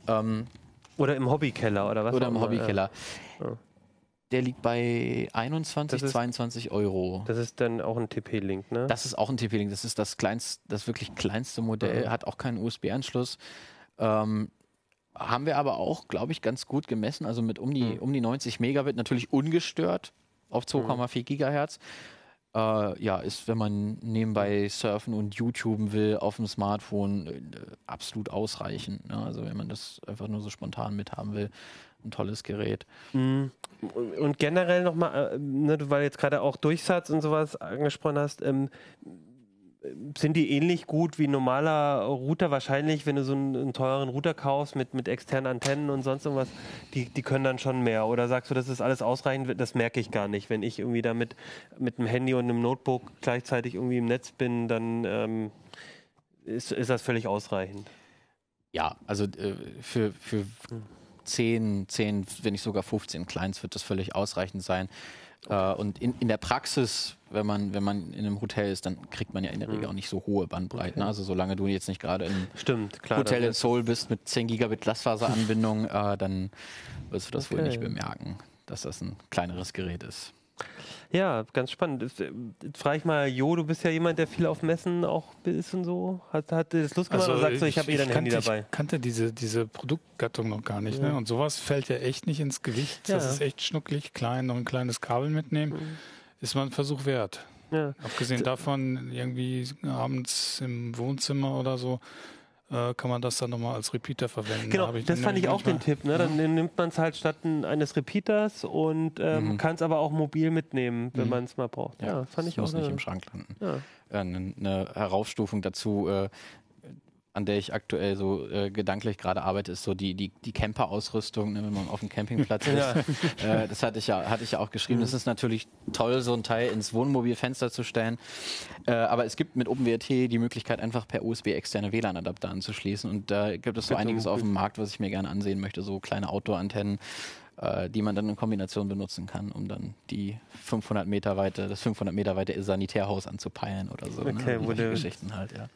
Ähm, Oder im Hobbykeller oder was? oder im Hobbykeller. Ja. der liegt bei 21, Das ist- 22 Euro. Das ist dann auch ein TP-Link, ne? Das ist auch ein TP-Link. Das ist das kleinste, das wirklich kleinste Modell, Mhm. hat auch keinen USB-Anschluss. Ähm, haben wir aber auch, glaube ich, ganz gut gemessen. Also mit um die, Mhm. um die 90 Megabit, natürlich ungestört auf 2,4 Gigahertz. Äh, ja, ist, wenn man nebenbei surfen und YouTuben will auf dem Smartphone, äh, absolut ausreichend. Ne? Also wenn man das einfach nur so spontan mithaben will, ein tolles Gerät. Mhm. Und generell nochmal, äh, ne, weil du jetzt gerade auch Durchsatz und sowas angesprochen hast, ähm, sind die ähnlich gut wie ein normaler Router? Wahrscheinlich, wenn du so einen, einen teuren Router kaufst mit, mit externen Antennen und sonst irgendwas, die, die können dann schon mehr. Oder sagst du, das ist alles ausreichend? Das merke ich gar nicht. Wenn ich irgendwie da mit, mit einem Handy und einem Notebook gleichzeitig irgendwie im Netz bin, dann ähm, ist, ist das völlig ausreichend. Ja, also äh, für, für 10, 10, wenn nicht sogar 15 Clients wird das völlig ausreichend sein. Äh, und in, in der Praxis, wenn man, wenn man in einem Hotel ist, dann kriegt man ja in der Regel auch nicht so hohe Bandbreiten. Okay. Also solange du jetzt nicht gerade im Stimmt, klar. Hotel in Seoul bist mit 10 Gigabit Glasfaseranbindung, äh, dann wirst du das wohl Okay. nicht bemerken, dass das ein kleineres Gerät ist. Ja, ganz spannend. Jetzt, äh, Jetzt frage ich mal, Jo, du bist ja jemand, der viel auf Messen auch ist und so. Hat, hat dir das Lust gemacht oder sagst du, ich habe eh dein Handy kannte, dabei? Ich kannte diese, diese Produktgattung noch gar nicht. Ja. Ne? Und sowas fällt ja echt nicht ins Gewicht. Das Ja. ist echt schnucklig, klein, noch ein kleines Kabel mitnehmen. Mhm. Ist mal ein Versuch wert. Ja. Abgesehen davon, irgendwie abends im Wohnzimmer oder so, äh, kann man das dann nochmal als Repeater verwenden. Da Genau, ich das fand ich auch den Tipp. Ne? Dann nimmt man es halt statt ein- eines Repeaters und ähm, Mhm. kann es aber auch mobil mitnehmen, wenn Mhm. man es mal braucht. Ja, fand ich das muss auch. nicht eine- im Schrank landen. ja. äh, eine, eine Heraufstufung dazu, äh, an der ich aktuell so äh, gedanklich gerade arbeite, ist so die, die, die Camper-Ausrüstung, ne, wenn man auf dem Campingplatz ist. Ja. Äh, das hatte ich ja, hatte ich ja auch geschrieben. Das ist natürlich toll, so ein Teil ins Wohnmobilfenster zu stellen. Äh, aber es gibt mit OpenWRT die Möglichkeit, einfach per USB externe WLAN-Adapter anzuschließen. Und da gibt es so einiges auf dem Markt, was ich mir gerne ansehen möchte. So kleine Outdoor-Antennen, äh, die man dann in Kombination benutzen kann, um dann die 500 Meter weite, das 500 Meter weite Sanitärhaus anzupeilen oder so. Okay, ne? Solche der- Geschichten halt, ja.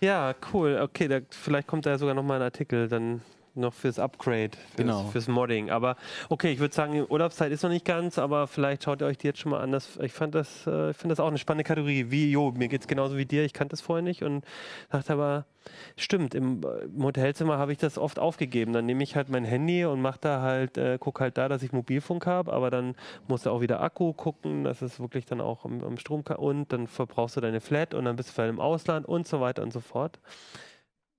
Ja, cool. Okay, da, vielleicht kommt da sogar noch mal ein Artikel dann noch fürs Upgrade, fürs, Genau. fürs Modding. Aber okay, ich würde sagen, Urlaubszeit ist noch nicht ganz, aber vielleicht schaut ihr euch die jetzt schon mal an. Das, ich fand das, äh, ich finde das auch eine spannende Kategorie. Wie, jo, mir geht es genauso wie dir. Ich kannte das vorher nicht und dachte aber, stimmt, im, im Hotelzimmer habe ich das oft aufgegeben. Dann nehme ich halt mein Handy und mache da halt, äh, gucke halt da, dass ich Mobilfunk habe, aber dann musst du auch wieder Akku gucken, dass es wirklich dann auch am, am Strom kann und dann verbrauchst du deine Flat und dann bist du vielleicht im Ausland und so weiter und so fort.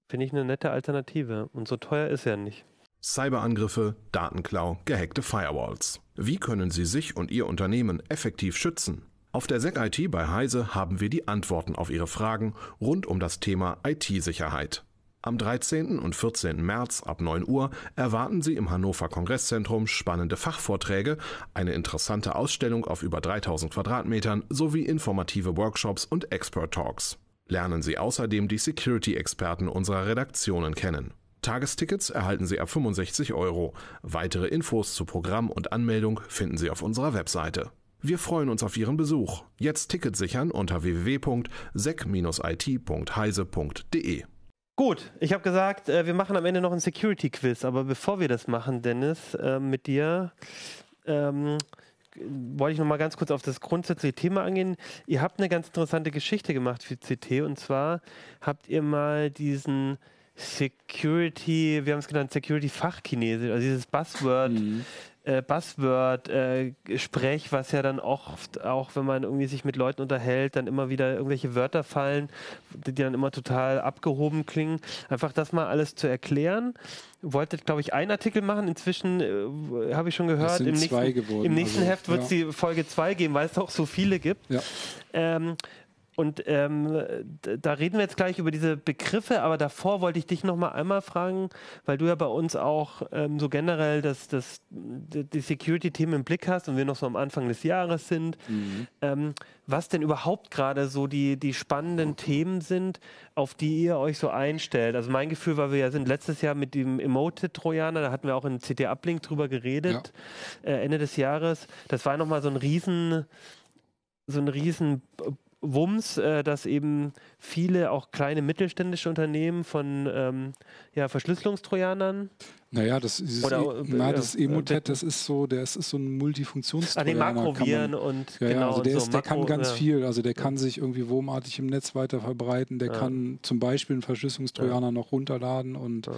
Finde ich eine nette Alternative. Und so teuer ist er nicht. Cyberangriffe, Datenklau, gehackte Firewalls. Wie können Sie sich und Ihr Unternehmen effektiv schützen? Auf der SEC IT bei Heise haben wir die Antworten auf Ihre Fragen rund um das Thema IT-Sicherheit. Am 13. und 14. März ab 9 Uhr erwarten Sie im Hannover Kongresszentrum spannende Fachvorträge, eine interessante Ausstellung auf über 3000 Quadratmetern sowie informative Workshops und Expert Talks. Lernen Sie außerdem die Security-Experten unserer Redaktionen kennen. Tagestickets erhalten Sie ab 65 Euro. Weitere Infos zu Programm und Anmeldung finden Sie auf unserer Webseite. Wir freuen uns auf Ihren Besuch. Jetzt Ticket sichern unter www.sec-it.heise.de. Gut, ich habe gesagt, äh, wir machen am Ende noch ein Security-Quiz, aber bevor wir das machen, Dennis, äh, mit dir, ähm, wollte ich noch mal ganz kurz auf das grundsätzliche Thema angehen. Ihr habt eine ganz interessante Geschichte gemacht für CT und zwar habt ihr mal diesen Security, wir haben es genannt, Security-Fachchinesisch, also dieses Buzzword, äh, Buzzword-Sprech, was ja dann oft, auch wenn man irgendwie sich mit Leuten unterhält, dann immer wieder irgendwelche Wörter fallen, die dann immer total abgehoben klingen. Einfach das mal alles zu erklären. Wolltet, glaube ich, einen Artikel machen. Inzwischen äh, habe ich schon gehört, im nächsten, geworden, im nächsten also, Heft wird es ja. die Folge 2 geben, weil es auch so viele gibt. Ja. Ähm, und ähm, da reden wir jetzt gleich über diese Begriffe, aber davor wollte ich dich noch mal einmal fragen, weil du ja bei uns auch ähm, so generell das, das, die Security-Themen im Blick hast und wir noch so am Anfang des Jahres sind, ähm, was denn überhaupt gerade so die, die spannenden Themen sind, auf die ihr euch so einstellt. Also mein Gefühl war, wir sind letztes Jahr mit dem Emoted-Trojaner, da hatten wir auch in CT Uplink drüber geredet, äh, Ende des Jahres. Das war nochmal so ein riesen so ein riesen Wumms, äh, dass eben viele auch kleine mittelständische Unternehmen von ähm, ja, Verschlüsselungstrojanern Naja, das, dieses Oder, e äh, na, das äh, Emotet, das ist so, der ist, ist so ein an den Multifunktionstrojaner. kann man- Makroviren und Ja, genau ja, also der, und ist, so der kann Makro- ganz ja. viel. Also der kann sich irgendwie wurmartig im Netz weiter verbreiten. Der kann zum Beispiel einen Verschlüsselungstrojaner noch runterladen. Und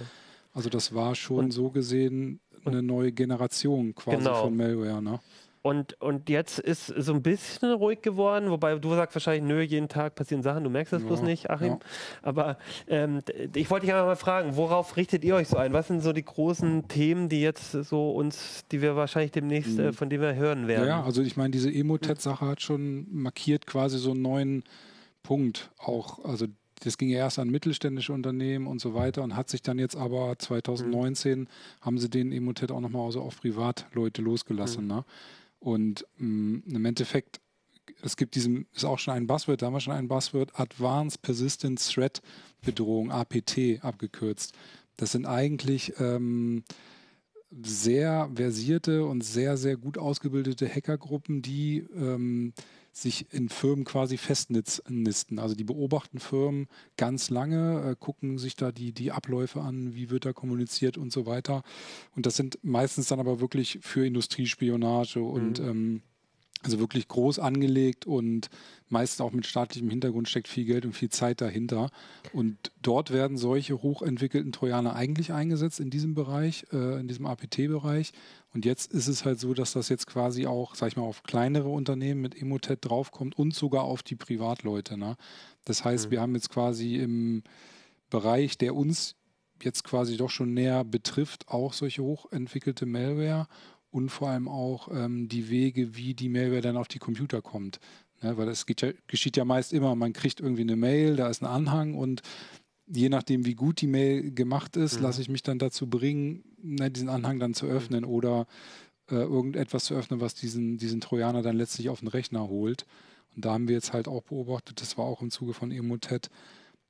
also das war schon Und- so gesehen eine neue Generation quasi Genau. von Malware. Ne? Und, und jetzt ist so ein bisschen ruhig geworden, wobei du sagst wahrscheinlich, nö, jeden Tag passieren Sachen, du merkst das Ja, bloß nicht, Achim. ja. Aber ähm, ich wollte dich einfach mal fragen, worauf richtet ihr euch so ein? Was sind so die großen Themen, die jetzt so uns, die wir wahrscheinlich demnächst, äh, von denen wir hören werden? ja, also ich meine, diese Emotet-Sache hat schon markiert quasi so einen neuen Punkt. Auch, also das ging ja erst an mittelständische Unternehmen und so weiter und hat sich dann jetzt aber 2019 haben sie den Emotet auch nochmal also auf Privatleute losgelassen. Ne? Und mh, im Endeffekt, es gibt diesen, ist auch schon ein Buzzword, da haben wir schon ein Buzzword, Advanced Persistent Threat Bedrohung, APT abgekürzt. Das sind eigentlich ähm, sehr versierte und sehr, sehr gut ausgebildete Hackergruppen, die ähm, sich in Firmen quasi festnisten. Also die beobachten Firmen ganz lange, äh, gucken sich da die, die Abläufe an, wie wird da kommuniziert und so weiter. Und das sind meistens dann aber wirklich für Industriespionage und ähm, also wirklich groß angelegt und meist auch mit staatlichem Hintergrund steckt viel Geld und viel Zeit dahinter. Und dort werden solche hochentwickelten Trojaner eigentlich eingesetzt in diesem Bereich, äh, in diesem APT-Bereich. Und jetzt ist es halt so, dass das jetzt quasi auch, sag ich mal, auf kleinere Unternehmen mit Emotet draufkommt und sogar auf die Privatleute. Ne? Das heißt, wir haben jetzt quasi im Bereich, der uns jetzt quasi doch schon näher betrifft, auch solche hochentwickelte Malware und vor allem auch ähm, die Wege, wie die Malware dann auf die Computer kommt. Ne, weil geht ja, geschieht ja meist immer, man kriegt irgendwie eine Mail, da ist ein Anhang und je nachdem, wie gut die Mail gemacht ist, lasse ich mich dann dazu bringen, ne, diesen Anhang dann zu öffnen oder äh, irgendetwas zu öffnen, was diesen, diesen Trojaner dann letztlich auf den Rechner holt. Und da haben wir jetzt halt auch beobachtet, das war auch im Zuge von Emotet,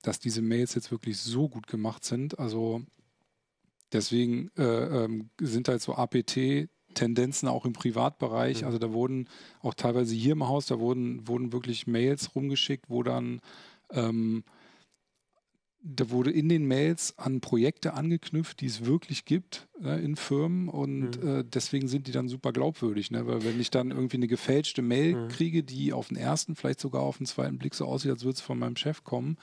dass diese Mails jetzt wirklich so gut gemacht sind. Also deswegen äh, ähm, sind halt so APT-Tendenzen auch im Privatbereich. Also da wurden auch teilweise hier im Haus, da wurden, wurden wirklich Mails rumgeschickt, wo dann ähm, da wurde in den Mails an Projekte angeknüpft, die es wirklich gibt äh, in Firmen und äh, deswegen sind die dann super glaubwürdig, ne? weil wenn ich dann irgendwie eine gefälschte Mail kriege, die auf den ersten, vielleicht sogar auf den zweiten Blick so aussieht, als würde es von meinem Chef kommen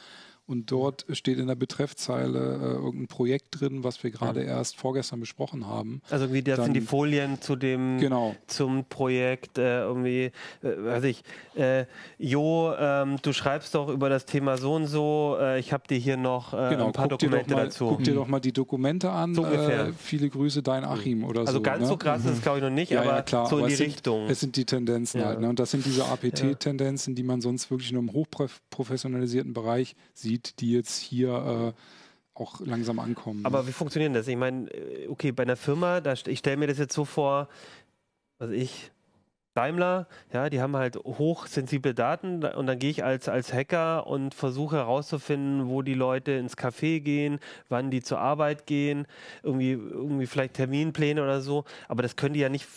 und dort steht in der Betreffzeile äh, irgendein Projekt drin, was wir gerade erst vorgestern besprochen haben. Also irgendwie, das sind Dann- die Folien zu dem Genau. zum Projekt äh, irgendwie, äh, weiß ich, äh, Jo, ähm, du schreibst doch über das Thema so und so, äh, ich habe dir hier noch äh, Genau, ein paar Dokumente mal, dazu. guck dir doch mal die Dokumente an. So ungefähr. Äh, viele Grüße, dein Achim oder also so. ganz ne? so krass ist es glaube ich noch nicht, Ja, aber ja, klar, so in die es sind, Richtung. Es sind die Tendenzen Ja. halt. Ne? Und das sind diese APT-Tendenzen, die man sonst wirklich nur im hochprofessionalisierten Bereich sieht, die jetzt hier äh, auch langsam ankommen. Aber wie funktioniert das? Ich meine, äh, okay, bei einer Firma, da, ich stelle mir das jetzt so vor, also ich, Daimler, ja, die haben halt hochsensible Daten da- und dann gehe ich als, als Hacker und versuche herauszufinden, wo die Leute ins Café gehen, wann die zur Arbeit gehen, irgendwie, irgendwie vielleicht Terminpläne oder so. Aber das können die ja nicht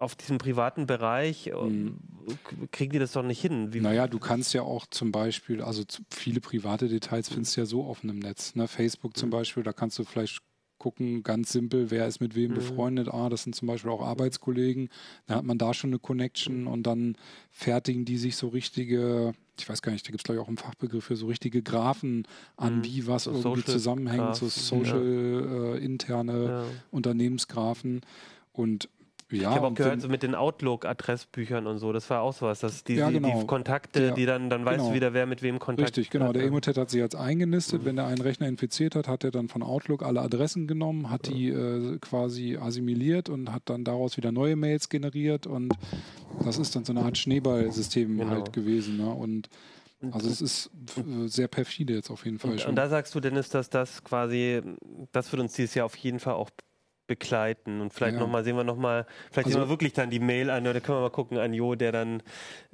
auf diesem privaten Bereich, äh, k- kriegen die das doch nicht hin. Wie, Mhm. Naja, du kannst ja auch zum Beispiel, also viele private Details findest du ja so offen im Netz. Ne? Facebook Mhm. zum Beispiel, da kannst du vielleicht gucken, ganz simpel, wer ist mit wem Mhm. befreundet. Ah, das sind zum Beispiel auch Arbeitskollegen. Da hat man da schon eine Mhm. Connection und dann fertigen die sich so richtige, ich weiß gar nicht, da gibt es glaube ich auch einen Fachbegriff für so richtige Graphen an, Mhm. wie was So irgendwie Social zusammenhängt, so Graphen, social äh, interne ja. Unternehmensgraphen. Und ja, Ich habe auch gehört, so mit den Outlook-Adressbüchern und so, das war auch sowas, dass die, Ja, genau. die Kontakte, Der- die dann, dann weißt genau. du wieder, wer mit wem Kontakt Richtig, genau. hat. Der ja. Emotet hat sich jetzt eingenistet. Wenn er einen Rechner infiziert hat, hat er dann von Outlook alle Adressen genommen, hat die äh, quasi assimiliert und hat dann daraus wieder neue Mails generiert. Und das ist dann so eine Art Schneeballsystem Genau. halt gewesen. Ne? Und also es ist äh, sehr perfide jetzt auf jeden Fall Und, schon. und da sagst du, Dennis, dass das quasi, das wird uns dieses Jahr auf jeden Fall auch begleiten. Und vielleicht Ja. nochmal, sehen wir nochmal, vielleicht Also- sehen wir wirklich dann die Mail an, oder können wir mal gucken an Jo, der dann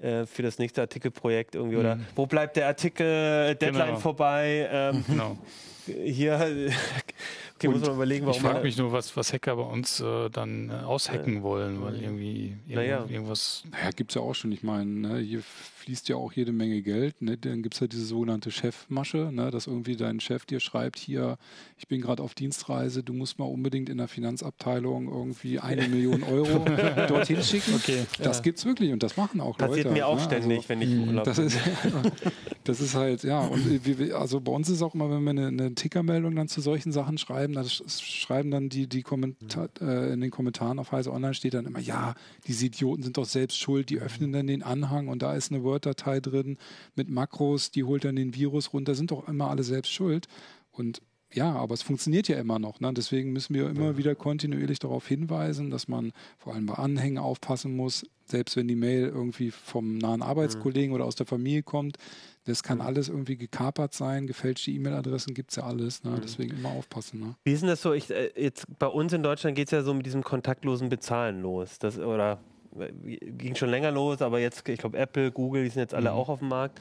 äh, für das nächste Artikelprojekt irgendwie, oder Mhm. wo bleibt der Artikel, Deadline Genau. vorbei? Ähm, Genau. Hier, okay, muss man überlegen, warum ich frage mich nur, was, was Hacker bei uns äh, dann äh, aushacken wollen, weil irgendwie irgend, Naja. irgendwas. Naja, gibt es ja auch schon. Ich meine, ne, hier fließt ja auch jede Menge Geld. Ne? Dann gibt es ja diese sogenannte Chefmasche, ne? dass irgendwie dein Chef dir schreibt, hier, ich bin gerade auf Dienstreise, du musst mal unbedingt in der Finanzabteilung irgendwie eine Million Euro dorthin schicken. Okay. Das gibt's wirklich und das machen auch Passiert Leute. mir auch ne? ständig, Also, wenn ich im Urlaub das bin. ist, das ist halt, ja, und wir- also bei uns ist auch immer, wenn wir eine, eine Tickermeldung dann zu solchen Sachen schreiben, sch- schreiben dann die, die Kommentar, äh, in den Kommentaren auf Heise Online steht dann immer, ja, diese Idioten sind doch selbst schuld, die öffnen dann den Anhang und da ist eine Word-Datei drin mit Makros, die holt dann den Virus runter, sind doch immer alle selbst schuld. Und ja, aber es funktioniert ja immer noch. Ne? Deswegen müssen wir immer wieder kontinuierlich darauf hinweisen, dass man vor allem bei Anhängen aufpassen muss, selbst wenn die Mail irgendwie vom nahen Arbeitskollegen oder aus der Familie kommt. Das kann alles irgendwie gekapert sein, gefälschte E-Mail-Adressen gibt es ja alles. Ne? Deswegen immer aufpassen. Ne? Wie ist denn das so? Ich, äh, jetzt bei uns in Deutschland geht es ja so mit diesem kontaktlosen Bezahlen los. Das, oder äh, ging schon länger los, aber jetzt, ich glaube, Apple, Google, die sind jetzt alle auch auf dem Markt.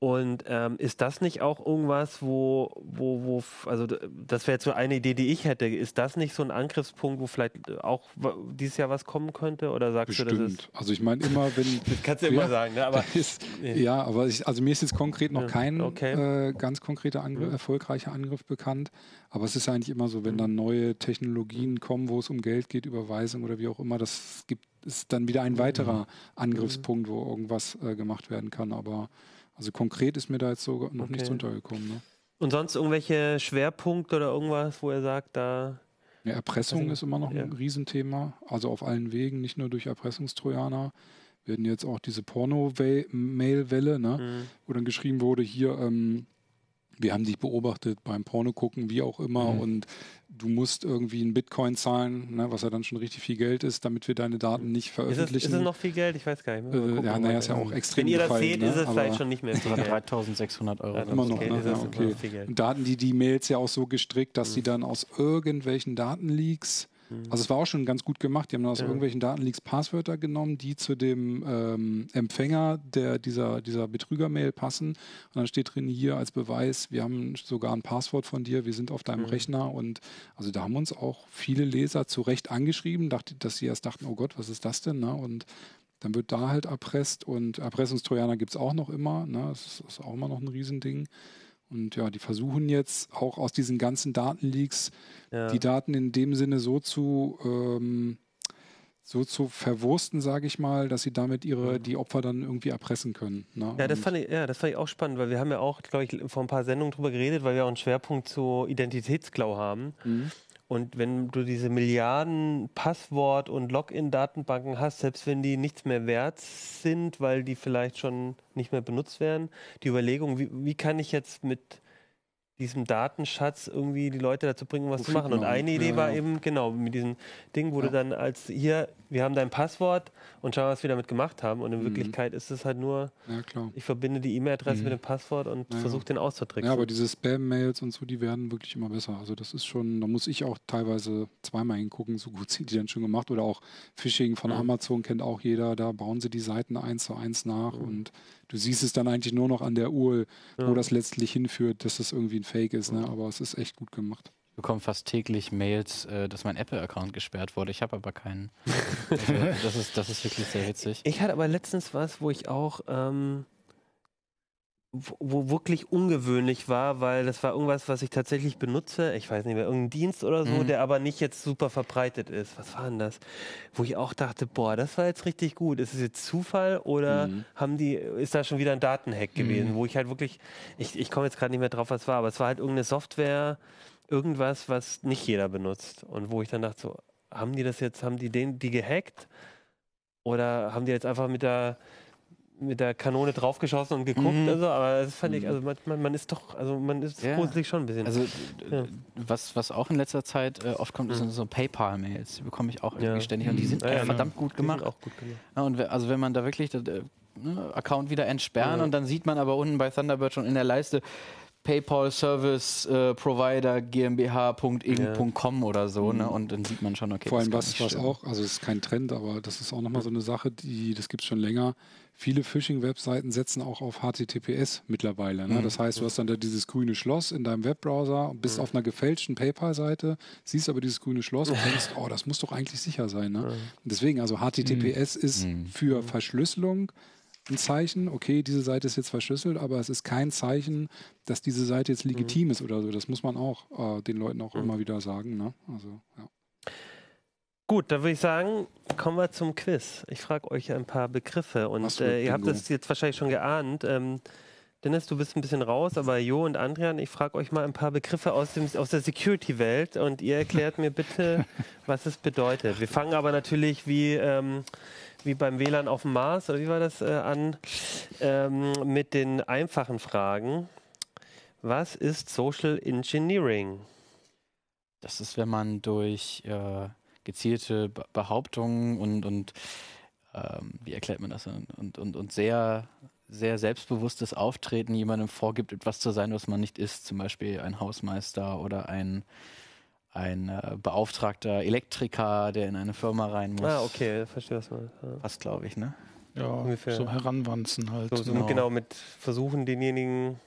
Und ähm, ist das nicht auch irgendwas, wo, wo, wo, also das wäre jetzt so eine Idee, die ich hätte. Ist das nicht so ein Angriffspunkt, wo vielleicht auch wa- dieses Jahr was kommen könnte? Oder sagst du, das Bestimmt. ist. Also ich meine immer, wenn... Das kannst du immer Ja. sagen, ne? aber ist, Nee. ja, aber ich, also mir ist jetzt konkret noch Ja, kein okay. äh, ganz konkreter Angriff, Mhm. erfolgreicher Angriff bekannt. Aber es ist eigentlich immer so, wenn dann neue Technologien kommen, wo es um Geld geht, Überweisung oder wie auch immer, das gibt ist dann wieder ein weiterer Angriffspunkt, wo irgendwas äh, gemacht werden kann. Aber also konkret ist mir da jetzt so noch nichts Okay. untergekommen. Ne? und sonst irgendwelche Schwerpunkte oder irgendwas, wo er sagt, da. Ja, Erpressung Also, ist immer noch ein ja. Riesenthema, also auf allen Wegen, nicht nur durch Erpressungstrojaner. Wir hatten jetzt auch diese Porno-Mail-Welle, ne? Mhm. wo dann geschrieben wurde, hier, ähm, wir haben dich beobachtet beim Porno gucken, wie auch immer, Mhm. und du musst irgendwie einen Bitcoin zahlen, ne, was ja dann schon richtig viel Geld ist, damit wir deine Daten nicht Ist es, veröffentlichen. ist es noch viel Geld? Ich weiß gar nicht. Äh, gucken, ja, naja, ist ja auch extrem Wenn ihr das gefallen, seht, ne? ist es Aber vielleicht schon nicht mehr Geld. 3600 Euro. Ja, immer noch, okay, ne? ist Ja, das okay. noch viel Geld. Und da hatten die die Mails ja auch so gestrickt, dass Mhm. sie dann aus irgendwelchen Datenleaks, also es war auch schon ganz gut gemacht, die haben aus Ja. irgendwelchen Datenleaks Passwörter genommen, die zu dem ähm, Empfänger der, dieser, dieser Betrüger-Mail passen. Und dann steht drin hier als Beweis, wir haben sogar ein Passwort von dir, wir sind auf deinem Mhm. Rechner. Und also da haben uns auch viele Leser zu Recht angeschrieben, dachte, dass sie erst dachten, oh Gott, was ist das denn? Ne? Und dann wird da halt erpresst und Erpressungstrojaner gibt es auch noch immer. Ne? Das ist, ist auch immer noch ein Riesending. Und ja, die versuchen jetzt auch aus diesen ganzen Datenleaks Ja. die Daten in dem Sinne so zu, ähm, so zu verwursten, sage ich mal, dass sie damit ihre, die Opfer dann irgendwie erpressen können. Ne? Ja, das fand ich, ja, das fand ich auch spannend, weil wir haben ja auch, glaube ich, vor ein paar Sendungen drüber geredet, weil wir auch einen Schwerpunkt zu Identitätsklau haben. Mhm. Und wenn du diese Milliarden Passwort- und Login-Datenbanken hast, selbst wenn die nichts mehr wert sind, weil die vielleicht schon nicht mehr benutzt werden, die Überlegung, wie, wie kann ich jetzt mit diesem Datenschatz irgendwie die Leute dazu bringen, was zu Profit machen. Und eine Idee Ja, war ja. eben, genau, mit diesem Ding wurde Ja. dann als, hier, wir haben dein Passwort und schau, was wir damit gemacht haben. Und in Mhm. Wirklichkeit ist es halt nur, ich verbinde die E-Mail-Adresse Mhm. mit dem Passwort und versuche den auszutricksen. Ja, aber diese Spam-Mails und so, die werden wirklich immer besser. Also das ist schon, da muss ich auch teilweise zweimal hingucken, so gut sind die dann schon gemacht. Oder auch Phishing von Mhm. Amazon kennt auch jeder, da bauen sie die Seiten eins zu eins nach Mhm. und du siehst es dann eigentlich nur noch an der wo Ja. das letztlich hinführt, dass das irgendwie ein Fake ist. Ne? Aber es ist echt gut gemacht. Ich bekomme fast täglich Mails, äh, dass mein Apple-Account gesperrt wurde. Ich habe aber keinen. Das, ist, das ist wirklich sehr witzig. Ich hatte aber letztens was, wo ich auch, ähm, wo, wirklich ungewöhnlich war, weil das war irgendwas, was ich tatsächlich benutze. Ich weiß nicht mehr, irgendein Dienst oder so, Mhm. der aber nicht jetzt super verbreitet ist. Was war denn das? Wo ich auch dachte, boah, das war jetzt richtig gut. Ist es jetzt Zufall oder Mhm. haben die, ist da schon wieder ein Datenhack gewesen, Mhm. wo ich halt wirklich, ich, ich komme jetzt gerade nicht mehr drauf, was war, aber es war halt irgendeine Software, irgendwas, was nicht jeder benutzt. Und wo ich dann dachte, so, haben die das jetzt, haben die den, die gehackt? Oder haben die jetzt einfach mit der mit der Kanone draufgeschossen und geguckt? Mhm. Also, aber das fand ich, Mhm. also man, man, ist doch, also man ist Ja. gruselig schon ein bisschen. Also, Ja. äh, was, was auch in letzter Zeit äh, oft kommt, Mhm. sind so PayPal-Mails. Die bekomme ich auch irgendwie Ja. ständig und die sind Ja, verdammt gut gemacht. Auch gut gemacht. Und also wenn man da wirklich das, äh, ne, Account wieder entsperren und dann sieht man aber unten bei Thunderbird schon in der Leiste PayPal Service äh, Provider GmbH.ing.com oder so, ne? Und dann sieht man schon, okay. Vor allem was, was auch, also es ist kein Trend, aber das ist auch nochmal so eine Sache, die, das gibt es schon länger. Viele Phishing-Webseiten setzen auch auf HTTPS mittlerweile. Ne? Das heißt, du hast dann da dieses grüne Schloss in deinem Webbrowser und bist auf einer gefälschten PayPal-Seite, siehst aber dieses grüne Schloss und denkst, oh, das muss doch eigentlich sicher sein. Ne? Deswegen, also HTTPS ist für Verschlüsselung ein Zeichen, okay, diese Seite ist jetzt verschlüsselt, aber es ist kein Zeichen, dass diese Seite jetzt legitim ist oder so. Das muss man auch äh, den Leuten auch immer wieder sagen. Ne? Also, ja. Gut, dann würde ich sagen, kommen wir zum Quiz. Ich frage euch ein paar Begriffe und für äh, ihr habt das jetzt wahrscheinlich schon geahnt. Ähm, Dennis, du bist ein bisschen raus, aber Jo und Adrian, ich frage euch mal ein paar Begriffe aus, dem, aus der Security-Welt und ihr erklärt mir bitte, was es bedeutet. Wir fangen aber natürlich wie, ähm, wie beim WLAN auf dem Mars, oder wie war das, äh, an, ähm, mit den einfachen Fragen. Was ist Social Engineering? Das ist, wenn man durch äh, gezielte Be Behauptungen und, und ähm, wie erklärt man das? Und, und, und sehr, sehr selbstbewusstes Auftreten jemandem vorgibt, etwas zu sein, was man nicht ist. Zum Beispiel ein Hausmeister oder ein, ein äh, beauftragter Elektriker, der in eine Firma rein muss. Ah, okay, verstehe was man. Ja. Passt, glaube ich, ne? Ja, Ungefähr. so heranwanzen halt. So, so Genau. genau. mit versuchen, denjenigen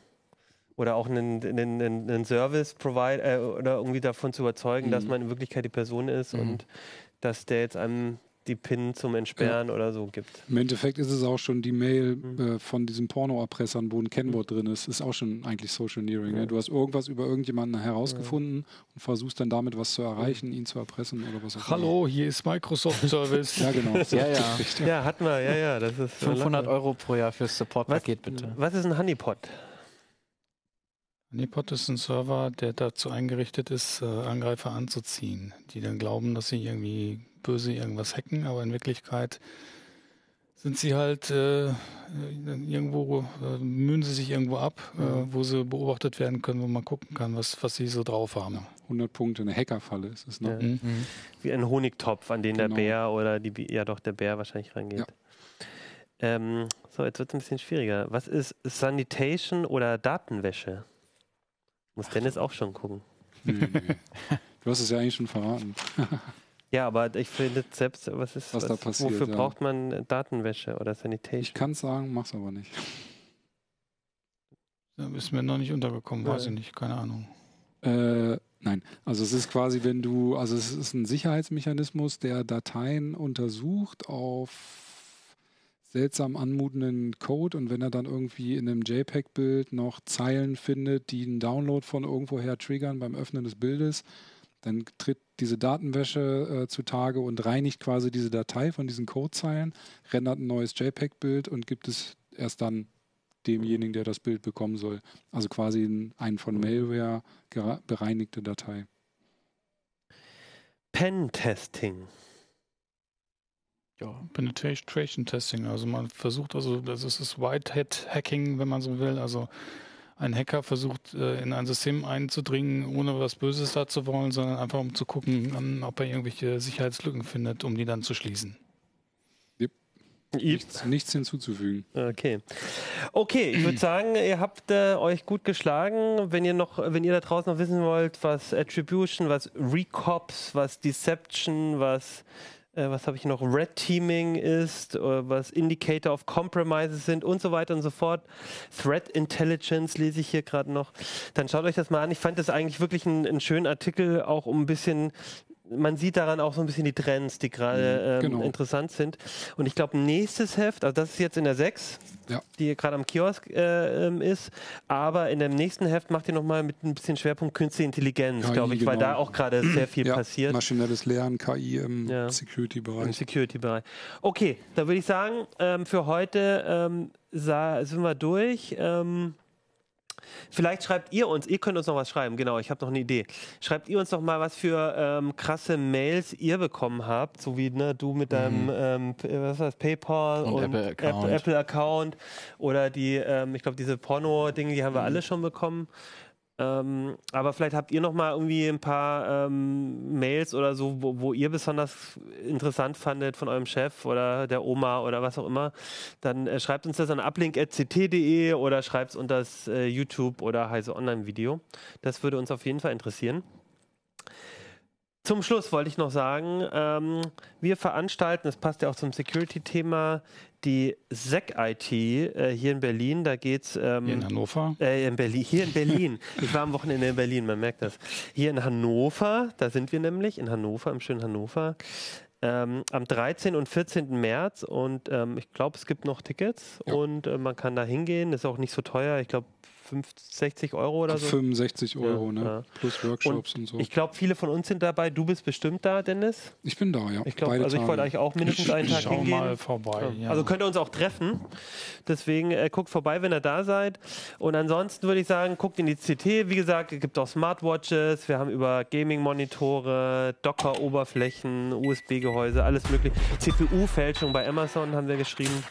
oder auch einen, einen, einen, Service provide äh, oder irgendwie davon zu überzeugen, dass man in Wirklichkeit die Person ist Mhm. und dass der jetzt einem die PIN zum Entsperren oder so gibt. Im Endeffekt ist es auch schon die Mail Mhm. äh, von diesen Pornoerpressern, wo ein Kennwort drin ist, ist auch schon eigentlich Social Engineering. Ne? Du hast irgendwas über irgendjemanden herausgefunden und versuchst dann damit was zu erreichen, ihn zu erpressen oder was auch immer. Hallo, hier ist Microsoft Service. Ja, genau. Ja, ja. Ja, hatten wir, ja, ja. Das ist 500 Euro pro Jahr fürs Support-Paket, bitte. Was ist ein Honeypot? Honeypot ist ein Server, der dazu eingerichtet ist, äh, Angreifer anzuziehen, die dann glauben, dass sie irgendwie böse irgendwas hacken, aber in Wirklichkeit sind sie halt äh, irgendwo, äh, mühen sie sich irgendwo ab, äh, wo sie beobachtet werden können, wo man gucken kann, was, was sie so drauf haben. 100 Punkte, eine Hackerfalle ist es. Ne? Ja. Mhm. Mhm. Wie ein Honigtopf, an den Genau. der Bär oder die, ja doch, der Bär wahrscheinlich rangeht. Ja. Ähm, so, jetzt wird es ein bisschen schwieriger. Was ist Sanitation oder Datenwäsche? Muss Dennis auch schon gucken. Nee, nee. Du hast es ja eigentlich schon verraten. Ja, aber ich finde selbst, was ist, Was da passiert, wofür ja. braucht man äh, Datenwäsche oder Ich Sanitation? kann es sagen, mach's aber nicht. Da ist mir noch nicht untergekommen, weiß ich nicht, keine Ahnung. Äh, nein, also es ist quasi, wenn du, also es ist ein Sicherheitsmechanismus, der Dateien untersucht auf seltsam anmutenden Code und wenn er dann irgendwie in einem JPEG-Bild noch Zeilen findet, die einen Download von irgendwoher triggern beim Öffnen des Bildes, dann tritt diese Datenwäsche äh, zutage und reinigt quasi diese Datei von diesen Codezeilen, rendert ein neues JPEG-Bild und gibt es erst dann demjenigen, der das Bild bekommen soll. Also quasi ein, ein von Malware gera- bereinigte Datei. Pen-Testing. Ja. Penetration Testing, also man versucht also, das ist das Whitehead Hacking, wenn man so will, also ein Hacker versucht äh, in ein System einzudringen, ohne was Böses da zu wollen, sondern einfach um zu gucken, ähm, ob er irgendwelche Sicherheitslücken findet, um die dann zu schließen. Nichts, nichts hinzuzufügen. Okay. Okay, ich würde sagen, ihr habt äh, euch gut geschlagen. Wenn ihr noch, wenn ihr da draußen noch wissen wollt, was Attribution, was Recops, was Deception, was äh, was habe ich noch, Red Teaming ist, äh, was Indicator of Compromises sind und so weiter und so fort. Threat Intelligence lese ich hier gerade noch. Dann schaut euch das mal an. Ich fand das eigentlich wirklich einen, einen schönen Artikel, auch um ein bisschen man sieht daran auch so ein bisschen die Trends, die gerade ähm, genau. interessant sind. Und ich glaube, nächstes Heft, also das ist jetzt in der 6, Ja. die gerade am Kiosk äh, ähm, ist, aber in dem nächsten Heft macht ihr nochmal mit ein bisschen Schwerpunkt Künstliche Intelligenz, glaube ich, weil genau. da auch gerade sehr viel Ja, passiert maschinelles Lernen, KI im Ja. im Security-Bereich. Security-Bereich. Okay, da würde ich sagen, ähm, für heute ähm, sind wir durch. Ähm, Vielleicht schreibt ihr uns, ihr könnt uns noch was schreiben, genau, ich habe noch eine Idee. Schreibt ihr uns noch mal, was für ähm, krasse Mails ihr bekommen habt, so wie ne, du mit deinem ähm, P- was das, PayPal Und Apple-Account. Apple, Apple Account oder die, ähm, ich glaube, diese Porno-Dinge, die haben wir alle schon bekommen. Ähm, aber vielleicht habt ihr noch mal irgendwie ein paar ähm, Mails oder so, wo, wo, ihr besonders interessant fandet von eurem Chef oder der Oma oder was auch immer. Dann äh, schreibt uns das an uplink.ct.de oder schreibt es unter das äh, YouTube oder Heise Online Video. Das würde uns auf jeden Fall interessieren. Zum Schluss wollte ich noch sagen, ähm, wir veranstalten, das passt ja auch zum Security-Thema, die SEC-IT äh, hier in Berlin. Da geht's ähm, hier in Hannover. Äh, in Berlin. Hier in Berlin. ich war am Wochenende in Berlin, man merkt das. Hier in Hannover, da sind wir nämlich, in Hannover, im schönen Hannover. Ähm, am 13. und 14. März und ähm, ich glaube, es gibt noch Tickets ja. und äh, man kann da hingehen. Ist auch nicht so teuer. Ich glaube, 50, 60 Euro oder so. 65 Euro, ja, ne? Ja. Plus Workshops und, und so. Ich glaube, viele von uns sind dabei. Du bist bestimmt da, Dennis. Ich bin da, ja. Ich glaube, also ich wollte eigentlich auch mindestens einen Tag Schau hingehen. mal vorbei. Ja. Also könnt ihr uns auch treffen. Deswegen äh, guckt vorbei, wenn ihr da seid. Und ansonsten würde ich sagen, guckt in die CT. Wie gesagt, es gibt auch Smartwatches. Wir haben über Gaming-Monitore, Docker-Oberflächen, USB-Gehäuse, alles mögliche. CPU-Fälschung bei Amazon haben wir geschrieben.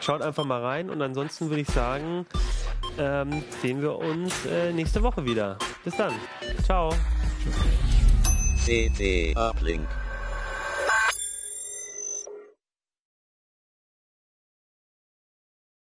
Schaut einfach mal rein und ansonsten würde ich sagen, ähm, sehen wir uns äh, nächste Woche wieder. Bis dann. Ciao. CT Uplink.